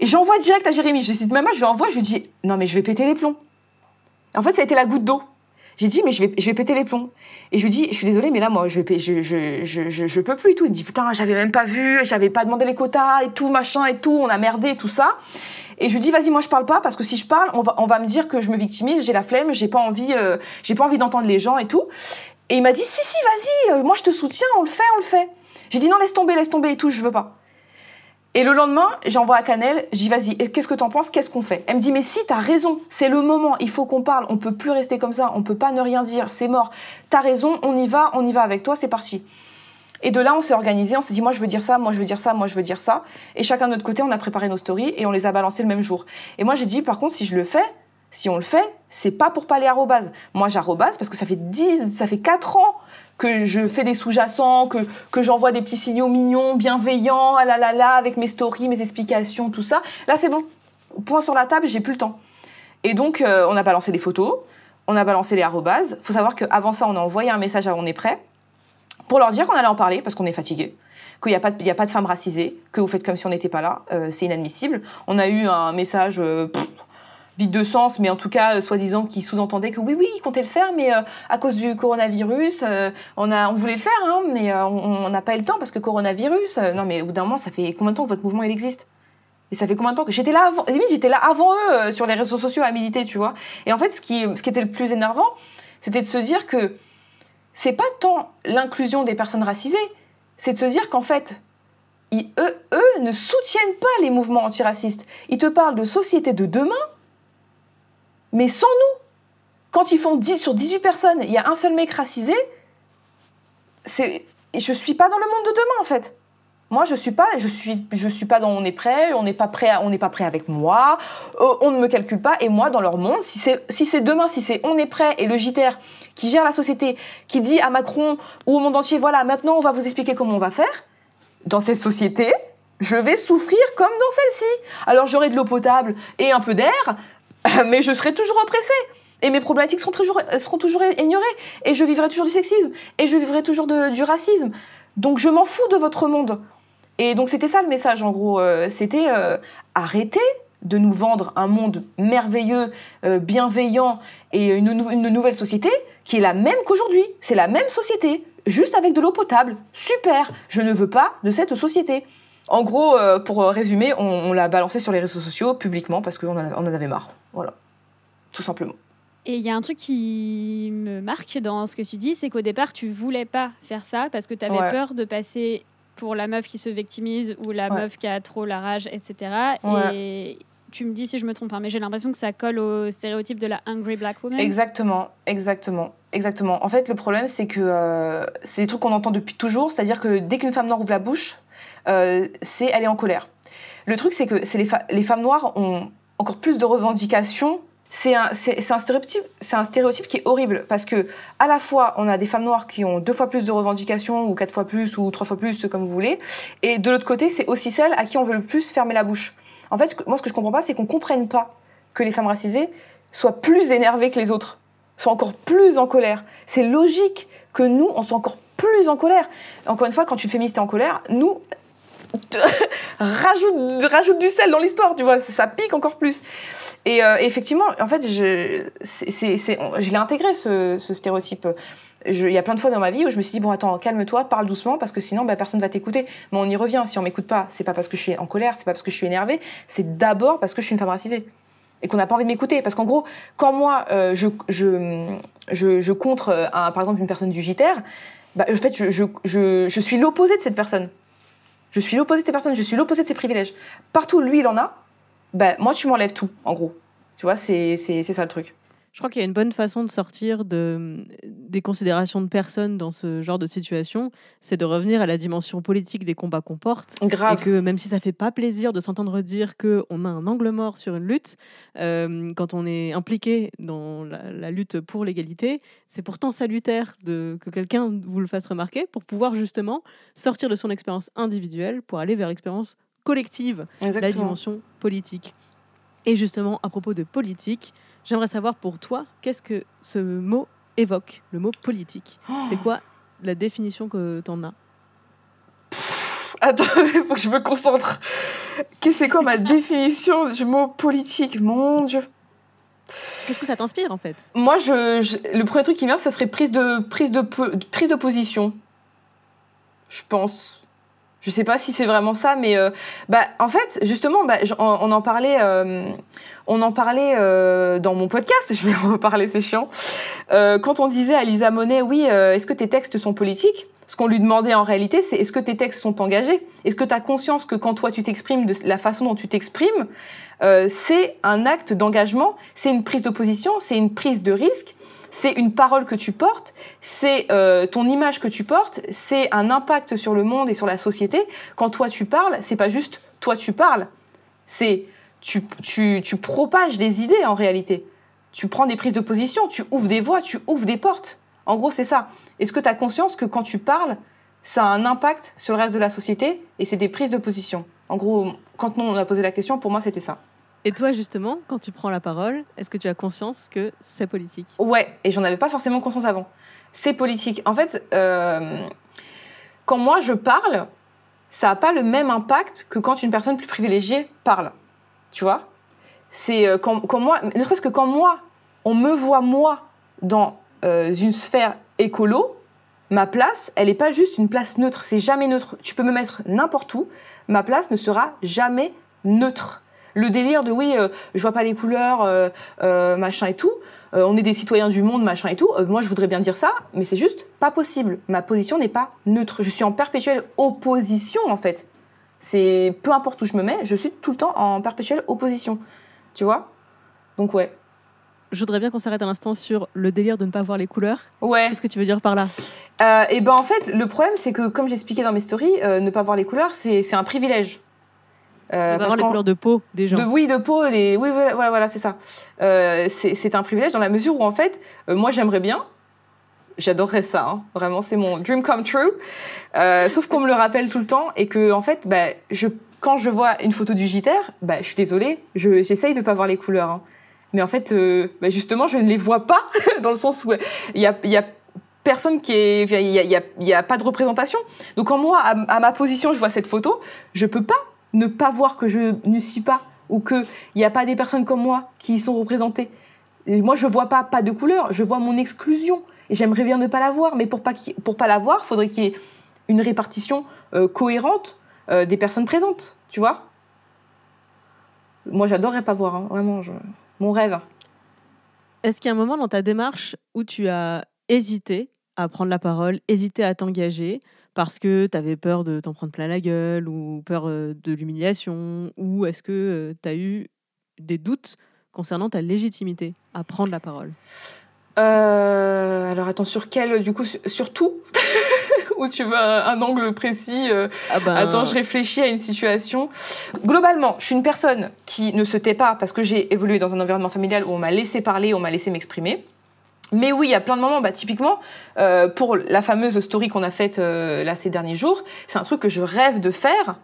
[SPEAKER 5] Et j'envoie direct à Jérémy. Je cite même je lui envoie, je lui dis Non, mais je vais péter les plombs. En fait, ça a été la goutte d'eau. J'ai dit, mais je vais, je vais péter les plombs. Et je lui dis, je suis désolée, mais là, moi, je, je, je, je, je, peux plus et tout. Il dit, putain, j'avais même pas vu, j'avais pas demandé les quotas et tout, machin et tout, on a merdé et tout ça. Et je lui dis, vas-y, moi, je parle pas parce que si je parle, on va, on va me dire que je me victimise, j'ai la flemme, j'ai pas envie, euh, pas envie d'entendre les gens et tout. Et il m'a dit, si, si, vas-y, euh, moi, je te soutiens, on le fait, on le fait. J'ai dit, non, laisse tomber, laisse tomber et tout, je veux pas. Et le lendemain, j'envoie à Canel, j'y vas-y, qu'est-ce que t'en penses Qu'est-ce qu'on fait? Elle me dit, mais si, t'as raison, c'est le moment, il faut qu'on parle, on peut plus rester comme ça, on peut pas ne rien dire, c'est mort. T'as raison, on y va, on y va avec toi, c'est parti. Et de là, on s'est organisé, on s'est dit, moi je veux dire ça, moi je veux dire ça, moi je veux dire ça. Et chacun de notre côté, on a préparé nos stories et on les a balancées le même jour. Et moi j'ai dit, par contre, si je le fais, si on le fait, c'est pas pour pas aller arrobase. Moi j'arrobase parce que ça fait 10, ça fait 4 ans que je fais des sous-jacents, que, que j'envoie des petits signaux mignons, bienveillants, ah là là là, avec mes stories, mes explications, tout ça. Là, c'est bon. Point sur la table, j'ai plus le temps. Et donc, euh, on a balancé les photos, on a balancé les arrobases. faut savoir qu'avant ça, on a envoyé un message à On est prêt pour leur dire qu'on allait en parler parce qu'on est fatigué qu'il n'y a, pas de, a pas de femmes racisées, que vous faites comme si on n'était pas là, euh, c'est inadmissible. On a eu un message euh, vide de sens, mais en tout cas, euh, soi-disant, qui sous-entendait que oui, oui, ils comptaient le faire, mais euh, à cause du coronavirus, euh, on, a, on voulait le faire, hein, mais on n'a pas eu le temps parce que coronavirus. non, mais au bout d'un moment, ça fait combien de temps que votre mouvement il existe? Et ça fait combien de temps que j'étais là avant Limite, j'étais là avant eux sur les réseaux sociaux à militer, tu vois. Et en fait, ce qui, ce qui était le plus énervant, c'était de se dire que c'est pas tant l'inclusion des personnes racisées, c'est de se dire qu'en fait, eux, eux ne soutiennent pas les mouvements antiracistes. Ils te parlent de société de demain, mais sans nous. Quand ils font 10 sur 18 personnes, il y a un seul mec racisé, c'est je suis pas dans le monde de demain en fait. Moi, je suis pas, je suis, je suis pas dans on est prêt, on n'est pas prêt, on n'est pas prêt avec moi, euh, on ne me calcule pas. Et moi, dans leur monde, si c'est, si c'est demain, si c'est on est prêt et le JTR qui gère la société, qui dit à Macron ou au monde entier, voilà, maintenant on va vous expliquer comment on va faire. Dans cette société, je vais souffrir comme dans celle-ci. Alors j'aurai de l'eau potable et un peu d'air, mais je serai toujours oppressée. Et mes problématiques seront toujours, toujours ignorées. Et je vivrai toujours du sexisme. Et je vivrai toujours du racisme. Donc je m'en fous de votre monde. Et donc c'était ça le message en gros. Euh, c'était euh, arrêter de nous vendre un monde merveilleux, euh, bienveillant et une, nouvelle société qui est la même qu'aujourd'hui. C'est la même société, juste avec de l'eau potable. Super. Je ne veux pas de cette société. En gros, euh, pour résumer, on, l'a balancé sur les réseaux sociaux publiquement parce qu'on en, avait marre. Voilà. Tout simplement.
[SPEAKER 4] Et il y a un truc qui me marque dans ce que tu dis, c'est qu'au départ, tu voulais pas faire ça parce que tu avais peur de passer pour la meuf qui se victimise ou la meuf qui a trop la rage, etc. Et tu me dis si je me trompe, pas, hein, mais j'ai l'impression que ça colle au stéréotype de la hungry black woman.
[SPEAKER 5] Exactement, exactement, exactement. En fait, le problème, c'est que euh, c'est des trucs qu'on entend depuis toujours, c'est-à-dire que dès qu'une femme noire ouvre la bouche, euh, c'est elle est en colère. Le truc, c'est que les, les, femmes noires ont encore plus de revendications. C'est un, un, stéréotype, c'est un stéréotype qui est horrible parce que à la fois on a des femmes noires qui ont deux fois plus de revendications ou quatre fois plus ou trois fois plus comme vous voulez, et de l'autre côté c'est aussi celles à qui on veut le plus fermer la bouche. En fait, moi ce que je comprends pas, c'est qu'on comprenne pas que les femmes racisées soient plus énervées que les autres, soient encore plus en colère. C'est logique que nous on soit encore plus en colère. Encore une fois, quand une féministe est en colère, nous, rajoute, rajoute du sel dans l'histoire, tu vois, ça pique encore plus. Et euh, effectivement, en fait, je, c'est, je l'ai intégré, ce, ce stéréotype. Il y a plein de fois dans ma vie où je me suis dit, bon, attends, calme-toi, parle doucement, parce que sinon, bah, personne va t'écouter. Mais on y revient, si on m'écoute pas, c'est pas parce que je suis en colère, c'est pas parce que je suis énervée, c'est d'abord parce que je suis une femme racisée. Et qu'on n'a pas envie de m'écouter. Parce qu'en gros, quand moi, euh, je, je, je, je, contre, euh, par exemple, une personne du JTR, bah, en fait, je, je, je, je suis l'opposé de cette personne. Je suis l'opposé de ces personnes, je suis l'opposé de ses privilèges. Partout, lui, il en a. Ben, moi, tu m'enlèves tout, en gros. Tu vois, c'est ça le truc.
[SPEAKER 6] Je crois qu'il y a une bonne façon de sortir de, des considérations de personnes dans ce genre de situation, c'est de revenir à la dimension politique des combats qu'on porte.
[SPEAKER 5] Grave.
[SPEAKER 6] Et que même si ça fait pas plaisir de s'entendre dire qu'on a un angle mort sur une lutte, euh, quand on est impliqué dans la, lutte pour l'égalité, c'est pourtant salutaire de, que quelqu'un vous le fasse remarquer pour pouvoir justement sortir de son expérience individuelle pour aller vers l'expérience collective, la dimension politique. Et justement, à propos de politique, J'aimerais savoir pour toi, qu'est-ce que ce mot évoque, le mot politique? C'est quoi la définition que tu en as
[SPEAKER 5] Attends, il faut que je me concentre. C'est quoi ma définition du mot politique? Mon Dieu.
[SPEAKER 4] Qu'est-ce que ça t'inspire en fait?
[SPEAKER 5] Moi, je, le premier truc qui vient, ça serait prise de, prise de, prise de position. Je pense. Je sais pas si c'est vraiment ça, mais euh, bah, en fait, justement, bah, on, en parlait, euh, on en parlait euh, dans mon podcast. Je vais en reparler, c'est chiant. quand on disait à Lisa Monet, oui, est-ce que tes textes sont politiques? Ce qu'on lui demandait en réalité, c'est est-ce que tes textes sont engagés? Est-ce que tu as conscience que quand toi tu t'exprimes de la façon dont tu t'exprimes, euh, c'est un acte d'engagement, c'est une prise de position, c'est une prise de risque, c'est une parole que tu portes, c'est euh, ton image que tu portes, c'est un impact sur le monde et sur la société. Quand toi tu parles, c'est pas juste toi tu parles, c'est tu, tu, tu propages des idées en réalité. Tu prends des prises de position, tu ouvres des voies, tu ouvres des portes. En gros, c'est ça. Est-ce que tu as conscience que quand tu parles, ça a un impact sur le reste de la société et c'est des prises de position? En gros, quand on a posé la question, pour moi, c'était ça.
[SPEAKER 6] Et toi, justement, quand tu prends la parole, est-ce que tu as conscience que c'est politique?
[SPEAKER 5] Ouais, et j'en avais pas forcément conscience avant. C'est politique. En fait, euh, quand moi je parle, ça n'a pas le même impact que quand une personne plus privilégiée parle. Tu vois? C'est euh, quand, moi, ne serait-ce que quand moi, on me voit moi dans euh, une sphère écolo, ma place, elle n'est pas juste une place neutre. C'est jamais neutre. Tu peux me mettre n'importe où. Ma place ne sera jamais neutre. Le délire de oui, euh, je vois pas les couleurs, euh, euh, machin et tout. on est des citoyens du monde, machin et tout. Moi, je voudrais bien dire ça, mais c'est juste pas possible. Ma position n'est pas neutre. Je suis en perpétuelle opposition, en fait. C'est peu importe où je me mets, je suis tout le temps en perpétuelle opposition. Tu vois? Donc ouais.
[SPEAKER 6] Je voudrais bien qu'on s'arrête un instant sur le délire de ne pas voir les couleurs.
[SPEAKER 5] Ouais.
[SPEAKER 6] Qu'est-ce que tu veux dire par là?
[SPEAKER 5] Euh, et ben en fait, le problème, c'est que comme j'expliquais dans mes stories, ne pas voir les couleurs, c'est c'est un privilège. Euh,
[SPEAKER 6] De
[SPEAKER 5] parce
[SPEAKER 6] les couleurs de peau des gens.
[SPEAKER 5] De, oui, de peau, les... oui, voilà, voilà, voilà, c'est ça. Euh, c'est un privilège dans la mesure où, en fait, euh, moi, j'aimerais bien, j'adorerais ça, hein. vraiment, c'est mon dream come true, Euh, sauf qu'on me le rappelle tout le temps et que, en fait, bah, je, quand je vois une photo du JTR, bah, je suis désolée, je- j'essaye de pas voir les couleurs. hein. Mais en fait, bah, justement, je ne les vois pas, dans le sens où il y a, il y a personne qui est... Il n'y a, y a- il y a pas de représentation. Donc, quand moi, à, à ma position, je vois cette photo, je peux pas ne pas voir que je ne suis pas ou qu'il n'y a pas des personnes comme moi qui y sont représentées. Et moi, je vois pas pas de couleur, je vois mon exclusion. Et j'aimerais bien ne pas la voir, mais pour pas pour pas la voir, faudrait qu'il y ait une répartition euh, cohérente euh, des personnes présentes, tu vois? Moi, j'adorerais pas voir, hein, vraiment, mon rêve.
[SPEAKER 6] Est-ce qu'il y a un moment dans ta démarche où tu as hésité à prendre la parole, hésité à t'engager parce que tu avais peur de t'en prendre plein la gueule ou peur euh, de l'humiliation Ou est-ce que tu as eu des doutes concernant ta légitimité à prendre la parole?
[SPEAKER 5] Euh, alors attends, sur quel, du coup, sur, sur tout? Ou tu veux un, un angle précis euh,
[SPEAKER 6] Ah ben,
[SPEAKER 5] Attends, je réfléchis à une situation. Globalement, je suis une personne qui ne se tait pas parce que j'ai évolué dans un environnement familial où on m'a laissé parler, on m'a laissé m'exprimer. Mais oui, il y a plein de moments, bah, typiquement, euh, pour la fameuse story qu'on a faite euh, là ces derniers jours, c'est un truc que je rêve de faire,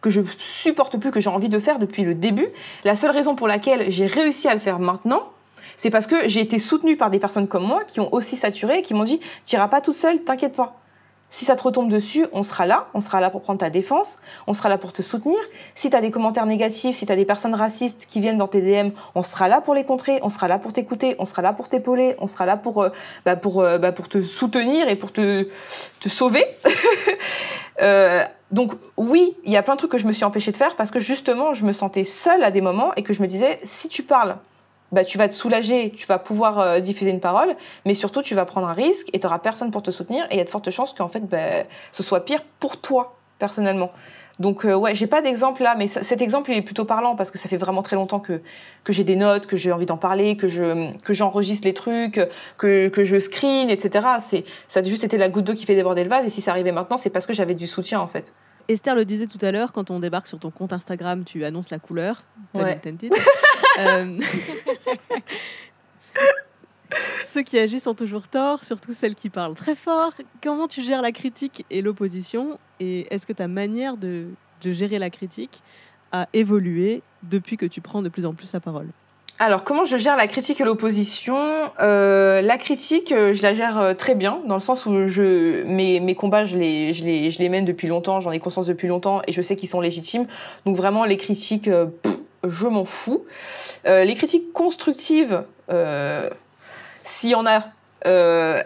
[SPEAKER 5] que je supporte plus, que j'ai envie de faire depuis le début. La seule raison pour laquelle j'ai réussi à le faire maintenant, c'est parce que j'ai été soutenue par des personnes comme moi qui ont aussi saturé qui m'ont dit T'iras pas toute seule, t'inquiète pas. Si ça te retombe dessus, on sera là, on sera là pour prendre ta défense, on sera là pour te soutenir. Si tu as des commentaires négatifs, si tu as des personnes racistes qui viennent dans tes DM, on sera là pour les contrer, on sera là pour t'écouter, on sera là pour t'épauler, on sera là pour, euh, bah, pour, euh, bah, pour te soutenir et pour te, te sauver. Euh, donc oui, il y a plein de trucs que je me suis empêchée de faire parce que justement, je me sentais seule à des moments et que je me disais, si tu parles, bah, tu vas te soulager, tu vas pouvoir euh, diffuser une parole, mais surtout tu vas prendre un risque et tu n'auras personne pour te soutenir et il y a de fortes chances qu'en fait bah, ce soit pire pour toi personnellement. Donc euh, ouais, j'ai pas d'exemple là, mais cet exemple il est plutôt parlant parce que ça fait vraiment très longtemps que, que j'ai des notes, que j'ai envie d'en parler, que je que j'enregistre les trucs, que, que je screen, etc. C'est ça a juste été la goutte d'eau qui fait déborder le vase et si ça arrivait maintenant, c'est parce que j'avais du soutien en fait.
[SPEAKER 6] Esther le disait tout à l'heure, quand on débarque sur ton compte Instagram, tu annonces la couleur.
[SPEAKER 5] Ouais.
[SPEAKER 6] Euh, Ceux qui agissent ont toujours tort, surtout celles qui parlent très fort. Comment tu gères la critique et l'opposition Et est-ce que ta manière de, de gérer la critique a évolué depuis que tu prends de plus en plus la parole?
[SPEAKER 5] Alors, comment je gère la critique et l'opposition? Euh, La critique, euh, je la gère très bien, dans le sens où je, mes, mes combats, je les, je, les, je les mène depuis longtemps, j'en ai conscience depuis longtemps, et je sais qu'ils sont légitimes. Donc vraiment, les critiques, je m'en fous. Euh, les critiques constructives, euh, s'il y en a, euh,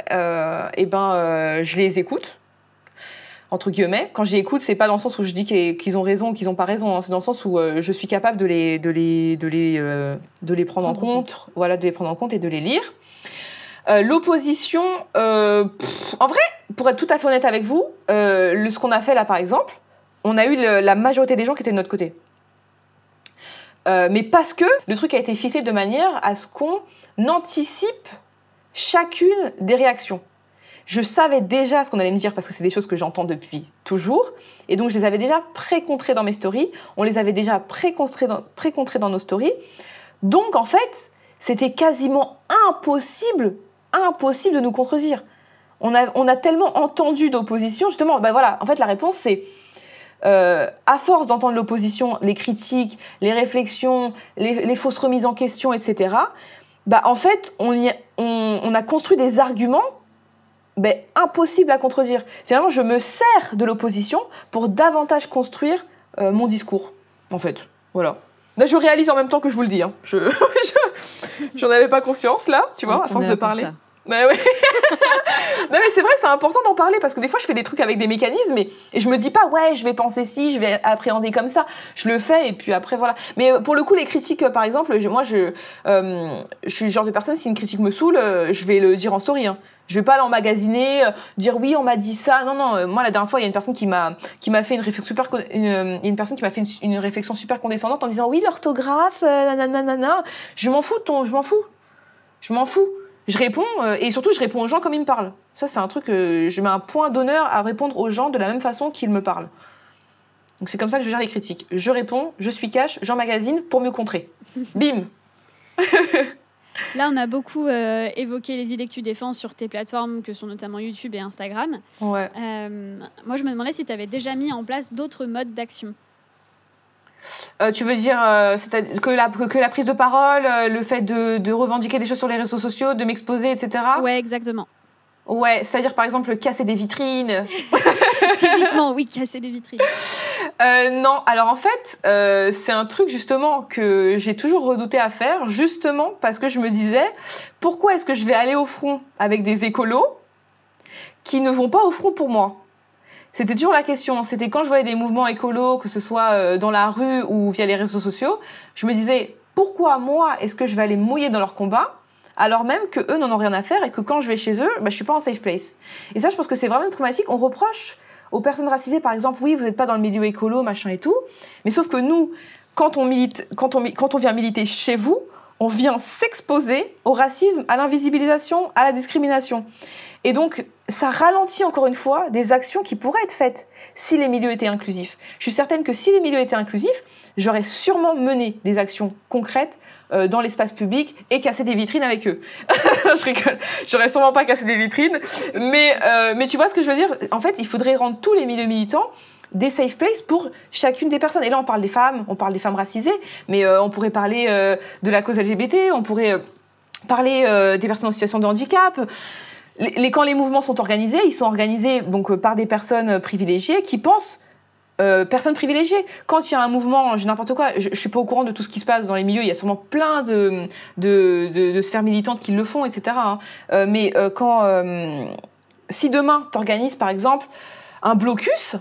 [SPEAKER 5] eh ben, je les écoute entre guillemets. Quand j'y écoute, c'est pas dans le sens où je dis qu'ils ont raison ou qu'ils ont pas raison. hein. C'est dans le sens où je suis capable de les, de les, de les, de les prendre, en compte, voilà, de les prendre en compte et de les lire. Euh, L'opposition, euh, en vrai, pour être tout à fait honnête avec vous, euh, le, ce qu'on a fait là, par exemple, on a eu le- la majorité des gens qui étaient de notre côté. Euh, mais parce que le truc a été ficelé de manière à ce qu'on anticipe chacune des réactions. Je savais déjà ce qu'on allait me dire parce que c'est des choses que j'entends depuis toujours. Et donc, je les avais déjà pré-contrées dans mes stories. On les avait déjà pré-contrées dans, dans nos stories. Donc, en fait, c'était quasiment impossible, impossible de nous contredire. On a, on a tellement entendu d'opposition, justement, ben voilà, en fait, la réponse, c'est euh, à force d'entendre l'opposition, les critiques, les réflexions, les, les fausses remises en question, etc., bah, en fait, on, y a, on, on a construit des arguments ben, impossibles à contredire. Finalement, je me sers de l'opposition pour davantage construire euh, mon discours, en fait. Voilà. Là, je réalise en même temps que je vous le dis. Hein. Je, j'en avais pas conscience là, tu vois,
[SPEAKER 6] On-
[SPEAKER 5] à force de parler.
[SPEAKER 6] ça.
[SPEAKER 5] Bah ouais. non mais c'est vrai, c'est important d'en parler parce que des fois je fais des trucs avec des mécanismes et, et je me dis pas ouais je vais penser ci, je vais appréhender comme ça. Je le fais et puis après voilà. Mais euh, pour le coup les critiques euh, par exemple, moi je euh, je suis le genre de personne si une critique me saoule, je vais le dire en story. Hein. Je vais pas l'emmagasiner, euh, dire oui on m'a dit ça. Non non, moi la dernière fois il y a une personne qui m'a qui m'a fait une réflexion super une, personne qui m'a fait une, réflexion super condescendante en disant oui l'orthographe, nanana. Je m'en fous ton, je m'en fous. Je m'en fous. Je réponds euh, et surtout je réponds aux gens comme ils me parlent. Ça c'est un truc que je mets un point d'honneur à répondre aux gens de la même façon qu'ils me parlent. Donc c'est comme ça que je gère les critiques. Je réponds, je suis cash, j'emmagasine pour mieux contrer. Bim.
[SPEAKER 4] Là, on a beaucoup euh, évoqué les idées que tu défends sur tes plateformes, que sont notamment YouTube et Instagram.
[SPEAKER 5] Ouais.
[SPEAKER 4] Euh, moi, je me demandais si tu avais déjà mis en place d'autres modes d'action.
[SPEAKER 5] Euh, tu veux dire euh, que, la, que, que la prise de parole, euh, le fait de, de revendiquer des choses sur les réseaux sociaux, de m'exposer, etc.
[SPEAKER 4] Ouais, exactement.
[SPEAKER 5] Ouais, c'est-à-dire par exemple casser des vitrines.
[SPEAKER 4] Typiquement, oui, casser des vitrines.
[SPEAKER 5] Non, alors en fait, c'est un truc justement que j'ai toujours redouté à faire, justement parce que je me disais, pourquoi est-ce que je vais aller au front avec des écolos qui ne vont pas au front pour moi? C'était toujours la question. C'était quand je voyais des mouvements écolos, que ce soit euh, dans la rue ou via les réseaux sociaux, je me disais, pourquoi moi est-ce que je vais aller mouiller dans leur combat alors même que eux n'en ont rien à faire et que quand je vais chez eux, bah, je suis pas en safe place. Et ça, je pense que c'est vraiment une problématique. On reproche aux personnes racisées, par exemple, oui, vous n'êtes pas dans le milieu écolo, machin et tout, mais sauf que nous, quand on milite, quand on vient militer chez vous, on vient s'exposer au racisme, à l'invisibilisation, à la discrimination. Et donc, ça ralentit encore une fois des actions qui pourraient être faites si les milieux étaient inclusifs. Je suis certaine que si les milieux étaient inclusifs, j'aurais sûrement mené des actions concrètes euh, dans l'espace public et casser des vitrines avec eux. je rigole. J'aurais sûrement pas cassé des vitrines, mais euh, mais tu vois ce que je veux dire? En fait, il faudrait rendre tous les milieux militants des safe places pour chacune des personnes. Et là, on parle des femmes, on parle des femmes racisées, mais euh, on pourrait parler euh, de la cause LGBT, on pourrait euh, parler des personnes en situation de handicap. Les, quand les mouvements sont organisés, ils sont organisés donc par des personnes privilégiées qui pensent euh, personnes privilégiées. Quand il y a un mouvement, n'importe quoi, je, je suis pas au courant de tout ce qui se passe dans les milieux. Il y a sûrement plein de de, de, de sphères militantes qui le font, etc. hein. Mais quand si demain t'organises par exemple un blocus,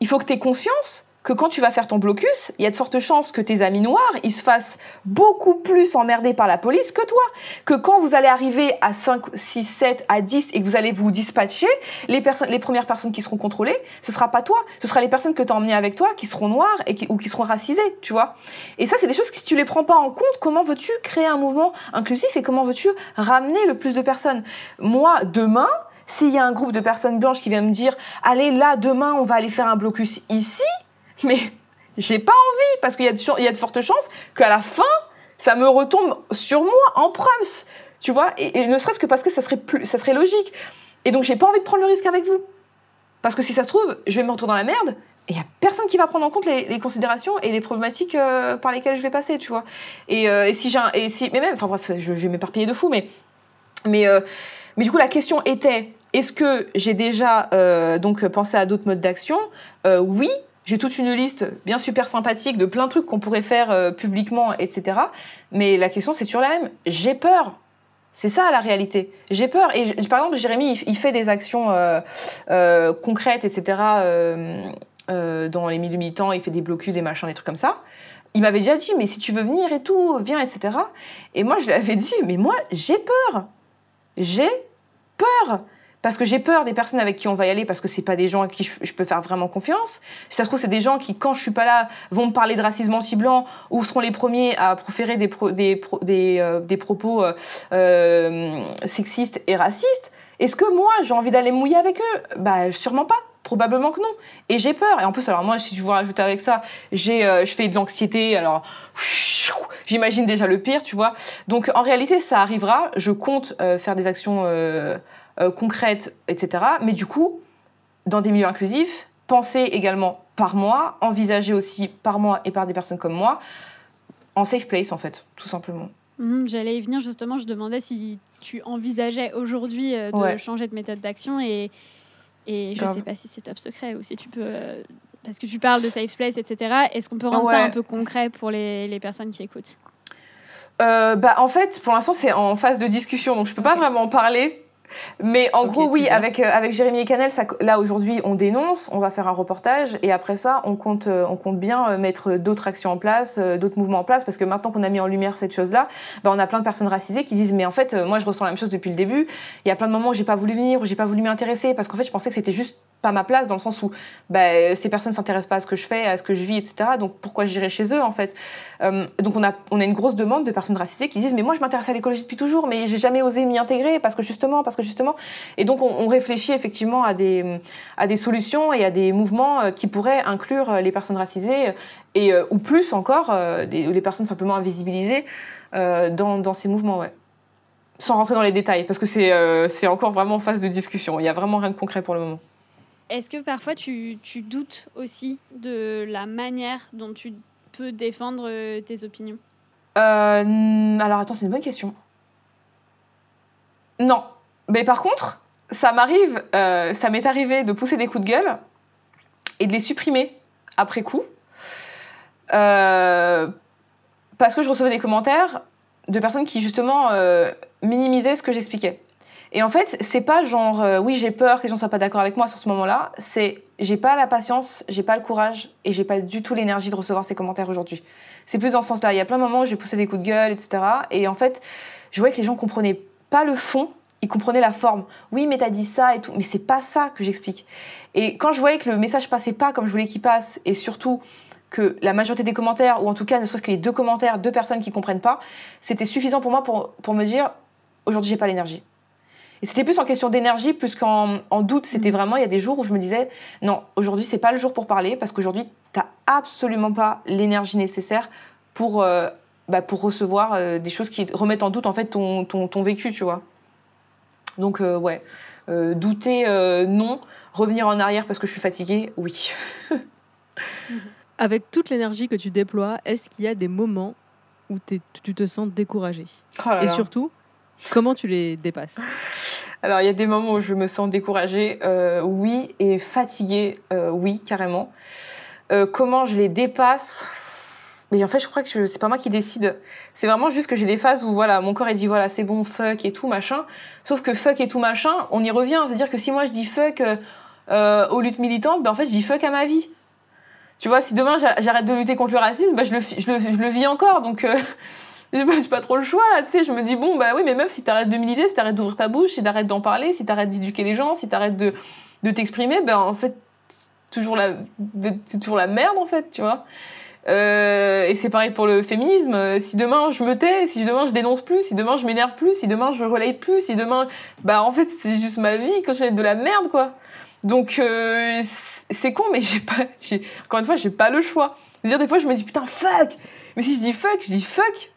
[SPEAKER 5] il faut que tu aies conscience que quand tu vas faire ton blocus, il y a de fortes chances que tes amis noirs, ils se fassent beaucoup plus emmerder par la police que toi. Que quand vous allez arriver à 5, 6, 7, à 10 et que vous allez vous dispatcher, les, personnes, les premières personnes qui seront contrôlées, ce sera pas toi. Ce sera les personnes que tu as emmenées avec toi qui seront noires et qui, ou qui seront racisées, tu vois. Et ça, c'est des choses que si tu les prends pas en compte, comment veux-tu créer un mouvement inclusif et comment veux-tu ramener le plus de personnes? Moi, demain, s'il y a un groupe de personnes blanches qui vient me dire allez là demain on va aller faire un blocus ici mais j'ai pas envie parce qu'il y, y a de fortes chances qu'à la fin ça me retombe sur moi en prums tu vois et, ne serait-ce que parce que ça serait plus ça serait logique. Et donc j'ai pas envie de prendre le risque avec vous. Parce que si ça se trouve je vais me retrouver dans la merde et il y a personne qui va prendre en compte les, considérations et les problématiques euh, par lesquelles je vais passer tu vois. Et, euh, et si j'ai et si mais même enfin bref je, je vais m'éparpiller de fou mais mais, euh, mais du coup, la question était est-ce que j'ai déjà euh, donc pensé à d'autres modes d'action? Euh, Oui, j'ai toute une liste bien super sympathique de plein de trucs qu'on pourrait faire euh, publiquement, etc. Mais la question, c'est toujours la même. J'ai peur. C'est ça la réalité. J'ai peur. Et par exemple, Jérémy, il, fait des actions concrètes, etc. dans les milieux militants, il fait des blocus, des machins, des trucs comme ça. Il m'avait déjà dit, mais si tu veux venir et tout, viens, etc. Et moi, je lui avais dit, mais moi, j'ai peur. J'ai peur. Parce que j'ai peur des personnes avec qui on va y aller parce que c'est pas des gens à qui je, peux faire vraiment confiance. Si ça se trouve, c'est des gens qui, quand je suis pas là, vont me parler de racisme anti-blanc ou seront les premiers à proférer des, pro- des, pro- des, euh, des propos euh, euh, sexistes et racistes. Est-ce que moi, j'ai envie d'aller mouiller avec eux? Bah, sûrement pas. Probablement que non. Et j'ai peur. Et en plus, alors moi, si je vous rajoute avec ça, j'ai, euh, je fais de l'anxiété. Alors, j'imagine déjà le pire, tu vois. Donc, en réalité, ça arrivera. Je compte euh, faire des actions euh, euh, concrètes, etc. Mais du coup, dans des milieux inclusifs, penser également par moi, envisager aussi par moi et par des personnes comme moi, en safe place, en fait, tout simplement.
[SPEAKER 4] Mhm, J'allais y venir justement, je demandais si tu envisageais aujourd'hui euh, de
[SPEAKER 5] Ouais.
[SPEAKER 4] changer de méthode d'action et, et je
[SPEAKER 5] Grave.
[SPEAKER 4] sais pas si c'est top secret ou si tu peux... euh, parce que tu parles de safe place, etc. Est-ce qu'on peut rendre ça un peu concret pour les, les personnes qui écoutent?
[SPEAKER 5] Euh, bah, en fait, pour l'instant, c'est en phase de discussion, donc je peux pas vraiment en parler. Mais en gros, oui, avec, euh, avec Jérémy et Canel, ça, là aujourd'hui, on dénonce, on va faire un reportage, et après ça, on compte, euh, on compte bien euh, mettre d'autres actions en place, euh, d'autres mouvements en place, parce que maintenant qu'on a mis en lumière cette chose-là, bah, on a plein de personnes racisées qui disent, mais en fait, moi, je ressens la même chose depuis le début. Il y a plein de moments où j'ai pas voulu venir, où j'ai pas voulu m'y intéresser, parce qu'en fait, je pensais que c'était juste pas ma place, dans le sens où bah, ces personnes s'intéressent pas à ce que je fais, à ce que je vis, etc. Donc pourquoi j'irais chez eux, en fait? Euh, Donc on a, on a une grosse demande de personnes racisées qui disent, mais moi, je m'intéresse à l'écologie depuis toujours, mais j'ai jamais osé m'y intégrer, parce que justement, parce que justement. Et donc, on, réfléchit effectivement à des, à des solutions et à des mouvements euh, qui pourraient inclure euh, les personnes racisées et, euh, ou plus encore, euh, les personnes simplement invisibilisées euh, dans, dans ces mouvements. Sans rentrer dans les détails, parce que c'est euh, c'est encore vraiment en phase de discussion. Il n'y a vraiment rien de concret pour le moment.
[SPEAKER 4] Est-ce que parfois tu, doutes aussi de la manière dont tu peux défendre euh, tes opinions?
[SPEAKER 5] Euh, alors attends, c'est une bonne question. Non. Mais par contre, ça m'arrive, euh, ça m'est arrivé de pousser des coups de gueule et de les supprimer après coup. Parce que je recevais des commentaires de personnes qui justement minimisaient ce que j'expliquais. Et en fait, c'est pas genre euh, oui, j'ai peur que les gens soient pas d'accord avec moi sur ce moment-là, c'est j'ai pas la patience, j'ai pas le courage et j'ai pas du tout l'énergie de recevoir ces commentaires aujourd'hui. C'est plus dans ce sens-là. Il y a plein de moments où j'ai poussé des coups de gueule, etc. Et en fait, je voyais que les gens comprenaient pas le fond, ils comprenaient la forme. Oui, mais t'as dit ça et tout, mais c'est pas ça que j'explique. Et quand je voyais que le message passait pas comme je voulais qu'il passe, et surtout que la majorité des commentaires, ou en tout cas ne serait-ce y ait deux commentaires, deux personnes qui comprennent pas, c'était suffisant pour moi pour, pour me dire aujourd'hui j'ai pas l'énergie. Et c'était plus en question d'énergie, plus qu'en en doute. C'était vraiment, il y a des jours où je me disais, non, aujourd'hui, c'est pas le jour pour parler, parce qu'aujourd'hui, t'as absolument pas l'énergie nécessaire pour, euh, bah, pour recevoir euh, des choses qui remettent en doute, en fait, ton, ton, ton vécu, tu vois. Donc, euh, ouais. Euh, douter, non. Revenir en arrière parce que je suis fatiguée, oui.
[SPEAKER 6] Avec toute l'énergie que tu déploies, est-ce qu'il y a des moments où tu te sens découragé
[SPEAKER 5] Oh là
[SPEAKER 6] Et surtout, comment tu les dépasses?
[SPEAKER 5] Alors, il y a des moments où je me sens découragée, euh, oui, et fatiguée, euh, oui, carrément. Euh, comment je les dépasse? Mais en fait, je crois que c'est pas moi qui décide. C'est vraiment juste que j'ai des phases où, voilà, mon corps, il dit, voilà, c'est bon, fuck et tout, machin. Sauf que fuck et tout, machin, on y revient. C'est-à-dire que si moi, je dis fuck aux luttes militantes, ben, en fait, je dis fuck à ma vie. Tu vois, si demain, j'a- j'arrête de lutter contre le racisme, ben, je, le, je, le, je le vis encore. Donc... j'ai pas- pas trop le choix là, tu sais. Je me dis, bon, bah oui, mais meuf, si t'arrêtes de militer, si t'arrêtes d'ouvrir ta bouche, si t'arrêtes d'en parler, si t'arrêtes d'éduquer les gens, si t'arrêtes de, de t'exprimer, ben en fait, toujours la, c'est toujours la merde en fait, tu vois. Euh, et c'est pareil pour le féminisme. Si demain je me tais, si demain je dénonce plus, si demain je m'énerve plus, si demain je relaye plus, si demain. Bah en fait, c'est juste ma vie quand je fais de la merde, quoi. Donc euh, c'est- con, mais j'ai pas. Encore une fois, j'ai pas le choix. C'est-à-dire, des fois, je me dis putain, fuck Mais si je dis fuck, je dis fuck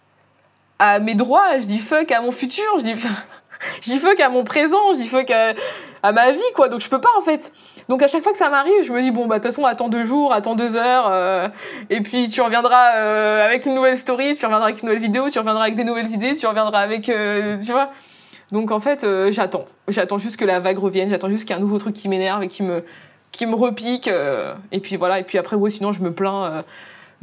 [SPEAKER 5] à mes droits, je dis fuck à mon futur, je dis, fuck à mon présent, je dis fuck à, ma vie, quoi. Donc je peux pas, en fait. Donc à chaque fois que ça m'arrive, je me dis, bon, bah de toute façon, attends deux jours, attends deux heures, euh, et puis tu reviendras euh, avec une nouvelle story, tu reviendras avec une nouvelle vidéo, tu reviendras avec des nouvelles idées, tu reviendras avec. euh, tu vois Donc en fait, j'attends. J'attends juste que la vague revienne, j'attends juste qu'il y ait un nouveau truc qui m'énerve et qui me, qui me repique. et puis voilà, et puis après, ouais, sinon je me plains.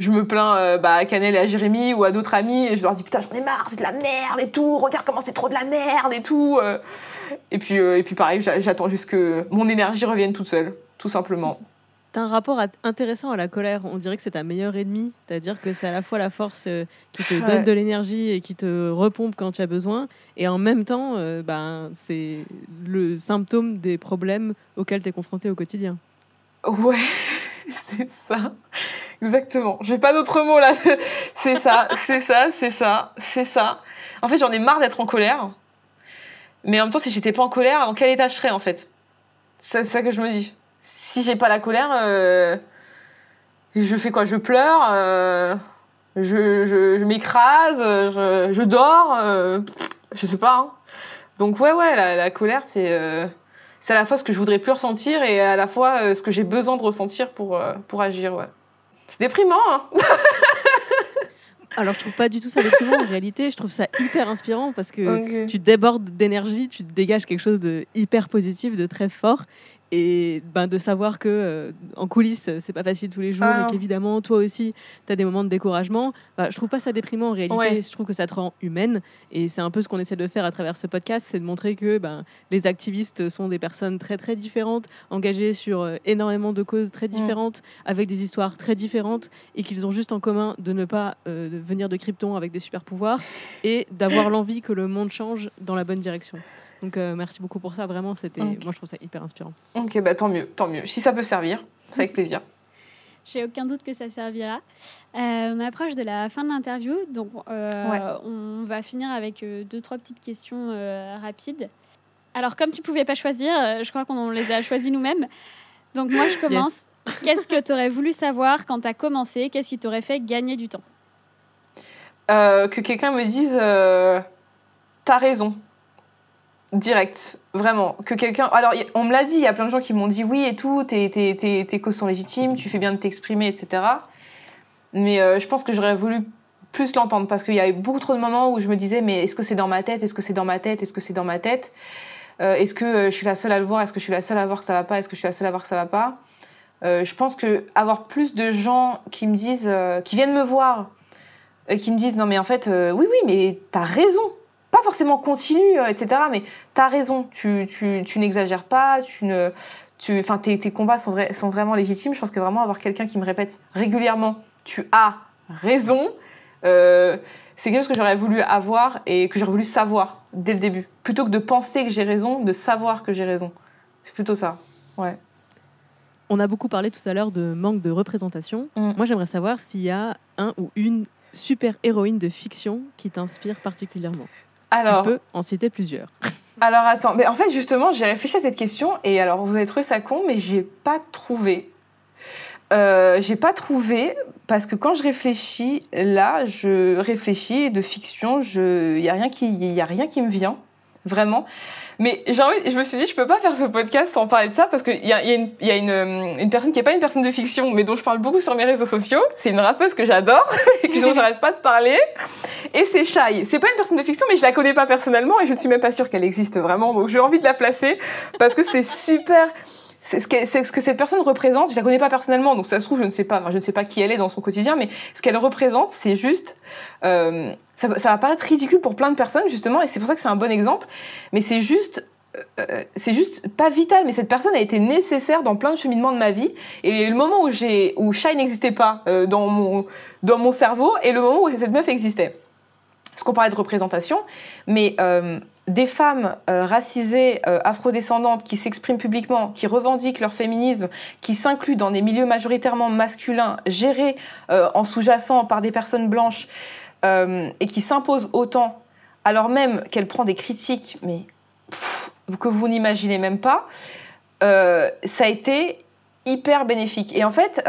[SPEAKER 5] Je me plains euh, bah, à Canel et à Jérémy ou à d'autres amis et je leur dis putain j'en ai marre c'est de la merde et tout regarde comment c'est trop de la merde et tout euh. et puis euh, et puis pareil j'a- j'attends juste que mon énergie revienne toute seule tout simplement
[SPEAKER 6] T'as un rapport intéressant à la colère. On dirait que c'est ta meilleure ennemie. C'est-à-dire que c'est à la fois la force euh, qui te donne de l'énergie et qui te repompe quand tu as besoin. Et en même temps, euh, ben, c'est le symptôme des problèmes auxquels tu es confronté au quotidien.
[SPEAKER 5] Ouais, c'est ça. Exactement. J'ai pas d'autre mot là. C'est ça, c'est ça, c'est ça, c'est ça. En fait, j'en ai marre d'être en colère. Mais en même temps, si j'étais pas en colère, dans quel état je serais en fait? C'est ça que je me dis. Si j'ai pas la colère, euh, je fais quoi? Je pleure, euh, je, je, m'écrase, je, je dors, euh, je sais pas. hein. Donc ouais, ouais, la, la colère, c'est c'est à la fois ce que je voudrais plus ressentir et à la fois euh, ce que j'ai besoin de ressentir pour, euh, pour agir. Ouais. C'est déprimant, hein
[SPEAKER 6] Alors, je trouve pas du tout ça déprimant en réalité. Je trouve ça hyper inspirant parce que tu débordes d'énergie, tu dégages quelque chose de hyper positif, de très fort. Et ben, de savoir que euh, en coulisses, c'est pas facile tous les jours
[SPEAKER 5] Ah
[SPEAKER 6] et qu'évidemment, toi aussi, tu as des moments de découragement. Bah, je trouve pas ça déprimant en réalité.
[SPEAKER 5] Ouais.
[SPEAKER 6] Je trouve que ça te rend humaine. Et c'est un peu ce qu'on essaie de faire à travers ce podcast c'est de montrer que ben, les activistes sont des personnes très très différentes, engagées sur euh, énormément de causes très différentes, avec des histoires très différentes et qu'ils ont juste en commun de ne pas euh, venir de Krypton avec des super pouvoirs et d'avoir l'envie que le monde change dans la bonne direction. Donc euh, merci beaucoup pour ça, vraiment, c'était, moi je trouve ça hyper inspirant.
[SPEAKER 5] Ok, bah tant mieux, tant mieux. Si ça peut servir, c'est avec plaisir.
[SPEAKER 4] J'ai aucun doute que ça servira. Euh, on approche de la fin de l'interview, donc euh,
[SPEAKER 5] Ouais.
[SPEAKER 4] on va finir avec euh, deux, trois petites questions euh, rapides. Alors, comme tu pouvais pas choisir, je crois qu'on les a choisies nous-mêmes. Donc, moi, je commence. Qu'est-ce que tu aurais voulu savoir quand tu as commencé? Qu'est-ce qui t'aurait fait gagner du temps?
[SPEAKER 5] Euh, que quelqu'un me dise euh, T'as raison. Direct, vraiment. Que quelqu'un. Alors, on me l'a dit, il y a plein de gens qui m'ont dit oui et tout, tes, tes, tes, tes causes sont légitimes, tu fais bien de t'exprimer, etc. Mais euh, je pense que j'aurais voulu plus l'entendre parce qu'il y a eu beaucoup trop de moments où je me disais mais est-ce que c'est dans ma tête Est-ce que c'est dans ma tête Est-ce que c'est dans ma tête? Euh, Est-ce que euh, je suis la seule à le voir Est-ce que je suis la seule à voir que ça va pas Est-ce que je suis la seule à voir que ça va pas? Je pense que avoir plus de gens qui me disent, qui viennent me voir, qui me disent non mais en fait oui oui mais t'as raison pas forcément continue euh, etc mais t'as raison tu, tu, tu n'exagères pas tu ne tu enfin tes, tes combats sont, vra- sont vraiment légitimes je pense que vraiment avoir quelqu'un qui me répète régulièrement tu as raison euh, c'est quelque chose que j'aurais voulu avoir et que j'aurais voulu savoir dès le début plutôt que de penser que j'ai raison de savoir que j'ai raison c'est plutôt ça ouais
[SPEAKER 6] On a beaucoup parlé tout à l'heure de manque de représentation.
[SPEAKER 5] Mm.
[SPEAKER 6] Moi, j'aimerais savoir s'il y a un ou une super héroïne de fiction qui t'inspire particulièrement.
[SPEAKER 5] Alors
[SPEAKER 6] Tu peux en citer plusieurs.
[SPEAKER 5] Alors attends, mais en fait justement j'ai réfléchi à cette question et alors vous avez trouvé ça con mais j'ai pas trouvé. Euh, j'ai pas trouvé parce que quand je réfléchis là, je réfléchis de fiction, je y a rien qui y a rien qui me vient vraiment. Mais j'ai envie, je me suis dit je peux pas faire ce podcast sans parler de ça parce qu'il y a, y a, une, y a une, une personne qui est pas une personne de fiction mais dont je parle beaucoup sur mes réseaux sociaux. C'est une rappeuse que j'adore et dont j'arrête pas de parler. Et c'est Shai. C'est pas une personne de fiction, mais je la connais pas personnellement et je ne suis même pas sûre qu'elle existe vraiment. Donc j'ai envie de la placer parce que c'est super. C'est ce, que cette personne représente. Je la connais pas personnellement, donc ça se trouve je ne sais pas. enfin, je ne sais pas qui elle est dans son quotidien, mais ce qu'elle représente, c'est juste. euh, ça, va- paraître ridicule pour plein de personnes justement, et c'est pour ça que c'est un bon exemple. Mais c'est juste. euh, c'est juste pas vital, mais cette personne a été nécessaire dans plein de cheminements de ma vie. Et le moment où j'ai où Shai n'existait pas euh, dans mon dans mon cerveau, et le moment où cette meuf existait parce qu'on parlait de représentation, mais euh, des femmes euh, racisées, euh, afrodescendantes, qui s'expriment publiquement, qui revendiquent leur féminisme, qui s'incluent dans des milieux majoritairement masculins, gérés euh, en sous-jacent par des personnes blanches, euh, et qui s'imposent autant, alors même qu'elle prend des critiques, mais que vous n'imaginez même pas, ça a été hyper bénéfique. Et en fait,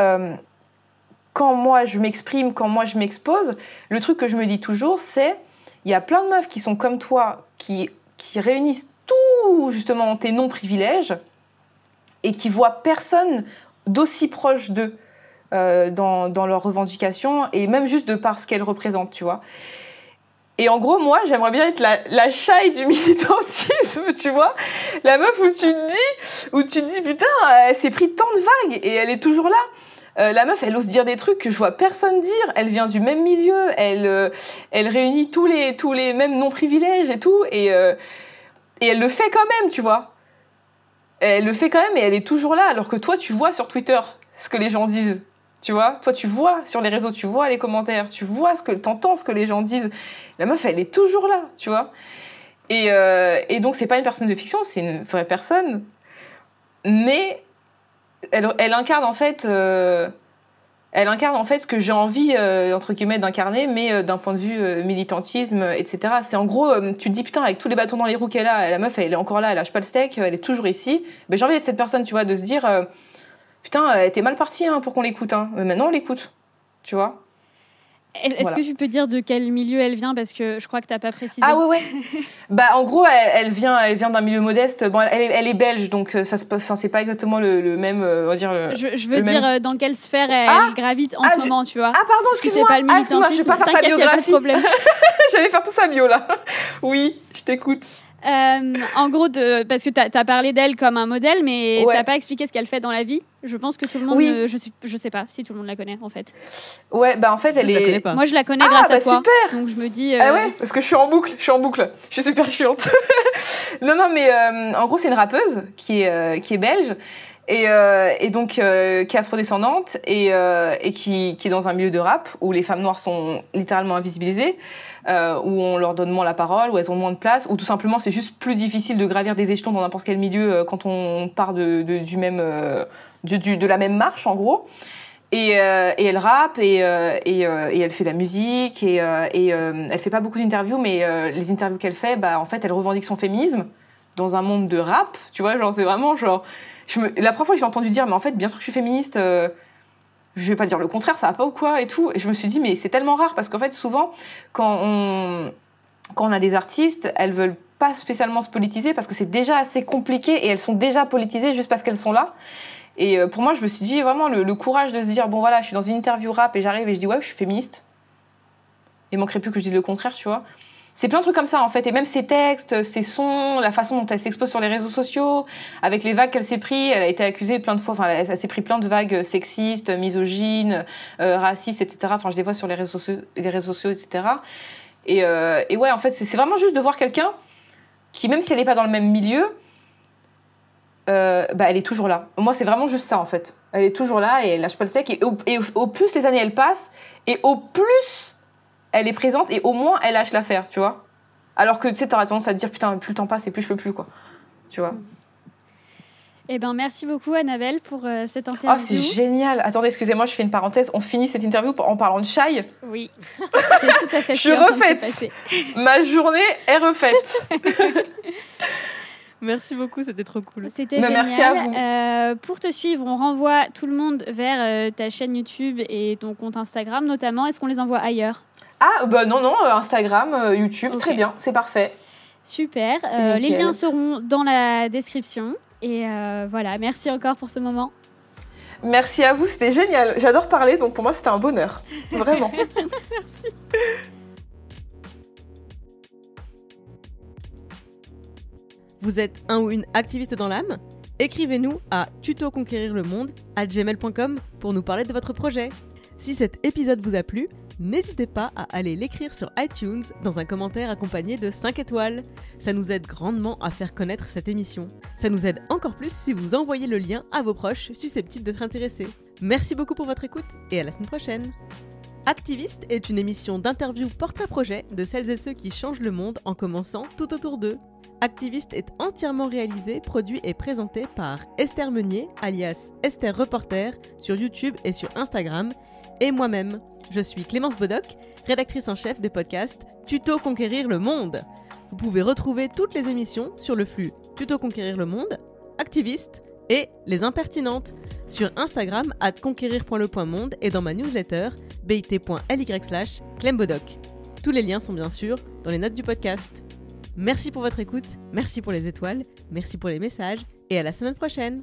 [SPEAKER 5] quand moi je m'exprime, quand moi je m'expose, le truc que je me dis toujours, c'est il y a plein de meufs qui sont comme toi, qui, qui réunissent tout justement tes non-privilèges et qui voient personne d'aussi proche d'eux euh, dans, dans leurs revendications et même juste de par ce qu'elles représentent, tu vois. Et en gros, moi, j'aimerais bien être la, la du militantisme, tu vois. La meuf où tu te dis, où tu te dis, putain, elle s'est pris tant de vagues et elle est toujours là. Euh, la meuf, elle ose dire des trucs que je vois personne dire. Elle vient du même milieu. Elle, euh, elle réunit tous les, tous les mêmes non-privilèges et tout. Et, euh, et elle le fait quand même, tu vois. Elle le fait quand même et elle est toujours là. Alors que toi, tu vois sur Twitter ce que les gens disent. Tu vois, toi tu vois sur les réseaux, tu vois les commentaires, tu vois ce que, t'entends ce que les gens disent. La meuf, elle est toujours là, tu vois. Et, et donc c'est pas une personne de fiction, c'est une vraie personne, mais elle, elle incarne en fait, euh, elle incarne en fait ce que j'ai envie euh, entre guillemets d'incarner, mais euh, d'un point de vue euh, militantisme, etc. C'est en gros, euh, tu te dis putain avec tous les bâtons dans les roues qu'elle a, la meuf, elle est encore là, elle lâche pas le steak, elle est toujours ici. Mais j'ai envie d'être cette personne, tu vois, de se dire euh, putain, elle était mal partie hein, pour qu'on l'écoute, hein. mais maintenant on l'écoute, tu vois.
[SPEAKER 4] Est-ce
[SPEAKER 5] Voilà.
[SPEAKER 4] que tu peux dire de quel milieu elle vient? Parce que je crois que tu n'as pas précisé.
[SPEAKER 5] Ah ouais ouais. bah en gros elle, elle vient elle vient d'un milieu modeste. Bon elle, est, elle est belge donc euh, ça se passe c'est pas exactement le, le même euh, on va dire le-
[SPEAKER 4] Je, je veux dire
[SPEAKER 5] même-
[SPEAKER 4] euh, dans quelle sphère elle
[SPEAKER 5] Ah
[SPEAKER 4] gravite en
[SPEAKER 5] Ah,
[SPEAKER 4] ce
[SPEAKER 5] je-
[SPEAKER 4] moment, tu vois?
[SPEAKER 5] Ah pardon, excuse-moi.
[SPEAKER 4] pas le
[SPEAKER 5] Ah, excuse-moi, je vais pas faire sa biographie. J'allais faire tout sa bio là. Oui, je t'écoute.
[SPEAKER 4] Euh, en gros, de, parce que tu as, parlé d'elle comme un modèle, mais
[SPEAKER 5] Ouais.
[SPEAKER 4] t'as pas expliqué ce qu'elle fait dans la vie. Je pense que tout le monde,
[SPEAKER 5] Oui.
[SPEAKER 4] ne- je, suis, je sais pas si tout le monde la connaît en fait.
[SPEAKER 5] Ouais, bah en fait elle
[SPEAKER 6] Je la
[SPEAKER 5] est
[SPEAKER 6] pas.
[SPEAKER 4] Moi, je la connais
[SPEAKER 5] Ah,
[SPEAKER 4] grâce
[SPEAKER 5] bah
[SPEAKER 4] à toi.
[SPEAKER 5] super
[SPEAKER 4] Donc je me dis.
[SPEAKER 5] Ah
[SPEAKER 4] euh,
[SPEAKER 5] ouais, parce que je suis en boucle, je suis en boucle. Je suis super chiante. non, non, mais euh, en gros, c'est une rappeuse qui est, euh, qui est belge et, euh, et donc euh, qui est afrodescendante et, euh, qui, est dans un milieu de rap où les femmes noires sont littéralement invisibilisées, où on leur donne moins la parole, où elles ont moins de place, où tout simplement c'est juste plus difficile de gravir des échelons dans n'importe quel milieu quand on part de, du même, de la même marche, en gros. Et, elle rappe et, et, elle fait de la musique et, elle fait pas beaucoup d'interviews, mais les interviews qu'elle fait, bah, en fait, elle revendique son féminisme dans un monde de rap, tu vois, genre c'est vraiment genre. La première fois que j'ai entendu dire, mais en fait, bien sûr que je suis féministe, euh, je vais pas dire le contraire, ça va pas ou quoi et tout. Et je me suis dit, mais c'est tellement rare parce qu'en fait, souvent, quand on, quand on a des artistes, elles veulent pas spécialement se politiser parce que c'est déjà assez compliqué et elles sont déjà politisées juste parce qu'elles sont là. Et euh, pour moi, je me suis dit vraiment le, le courage de se dire bon voilà, je suis dans une interview rap et j'arrive et je dis ouais, je suis féministe. Il manquerait plus que je dise le contraire, tu vois. C'est plein de trucs comme ça en fait, et même ses textes, ses sons, la façon dont elle s'expose sur les réseaux sociaux, avec les vagues qu'elle s'est pris, elle a été accusée plein de fois, enfin elle, s'est pris plein de vagues sexistes, misogynes, euh, racistes, etc. Enfin je les vois sur les réseaux, les réseaux sociaux, etc. Et, euh, et ouais, en fait, c'est vraiment juste de voir quelqu'un qui, même si elle n'est pas dans le même milieu, euh, bah, elle est toujours là. Moi, c'est vraiment juste ça, en fait. Elle est toujours là et elle lâche pas le steak. Et au, et plus les années elles passent, et au plus elle est présente, et au moins elle lâche l'affaire, tu vois. Alors que tu sais, t'auras tendance à te dire, putain, plus le temps passe et plus je peux plus, quoi. Tu vois.
[SPEAKER 4] Eh ben, merci beaucoup, Annabelle, pour euh, cette interview.
[SPEAKER 5] Oh, c'est génial. Attendez, excusez-moi, je fais une parenthèse. On finit cette interview en parlant de chai.
[SPEAKER 4] Oui, c'est tout à fait
[SPEAKER 5] Je suis refaite. Ma journée est refaite.
[SPEAKER 6] Merci beaucoup, c'était trop cool.
[SPEAKER 4] C'était génial.
[SPEAKER 5] merci à vous.
[SPEAKER 4] Euh, pour te suivre, on renvoie tout le monde vers euh, ta chaîne YouTube et ton compte Instagram notamment. Est-ce qu'on les envoie ailleurs?
[SPEAKER 5] Ah, bah non, non, euh, Instagram, euh, YouTube, très bien, c'est parfait.
[SPEAKER 4] Super. Euh, les liens seront dans la description. Et euh, voilà, merci encore pour ce moment.
[SPEAKER 5] Merci à vous, c'était génial. J'adore parler, donc pour moi, c'était un bonheur. Vraiment.
[SPEAKER 6] Vous êtes un ou une activiste dans l'âme? Écrivez-nous à tutoconquérir le monde à gmail.com pour nous parler de votre projet. Si cet épisode vous a plu, n'hésitez pas à aller l'écrire sur iTunes dans un commentaire accompagné de 5 étoiles. Ça nous aide grandement à faire connaître cette émission. Ça nous aide encore plus si vous envoyez le lien à vos proches susceptibles d'être intéressés. Merci beaucoup pour votre écoute et à la semaine prochaine. Activiste est une émission d'interview porte-à-projet de celles et ceux qui changent le monde en commençant tout autour d'eux. Activiste est entièrement réalisé, produit et présenté par Esther Meunier, alias Esther Reporter, sur YouTube et sur Instagram, et moi-même. Je suis Clémence Bodoc, rédactrice en chef des podcasts Tuto Conquérir le Monde. Vous pouvez retrouver toutes les émissions sur le flux Tuto Conquérir le Monde, Activiste et Les Impertinentes sur Instagram at conquérir.le.monde et dans ma newsletter bit.ly slash clembodoc. Tous les liens sont bien sûr dans les notes du podcast. Merci pour votre écoute, merci pour les étoiles, merci pour les messages et à la semaine prochaine.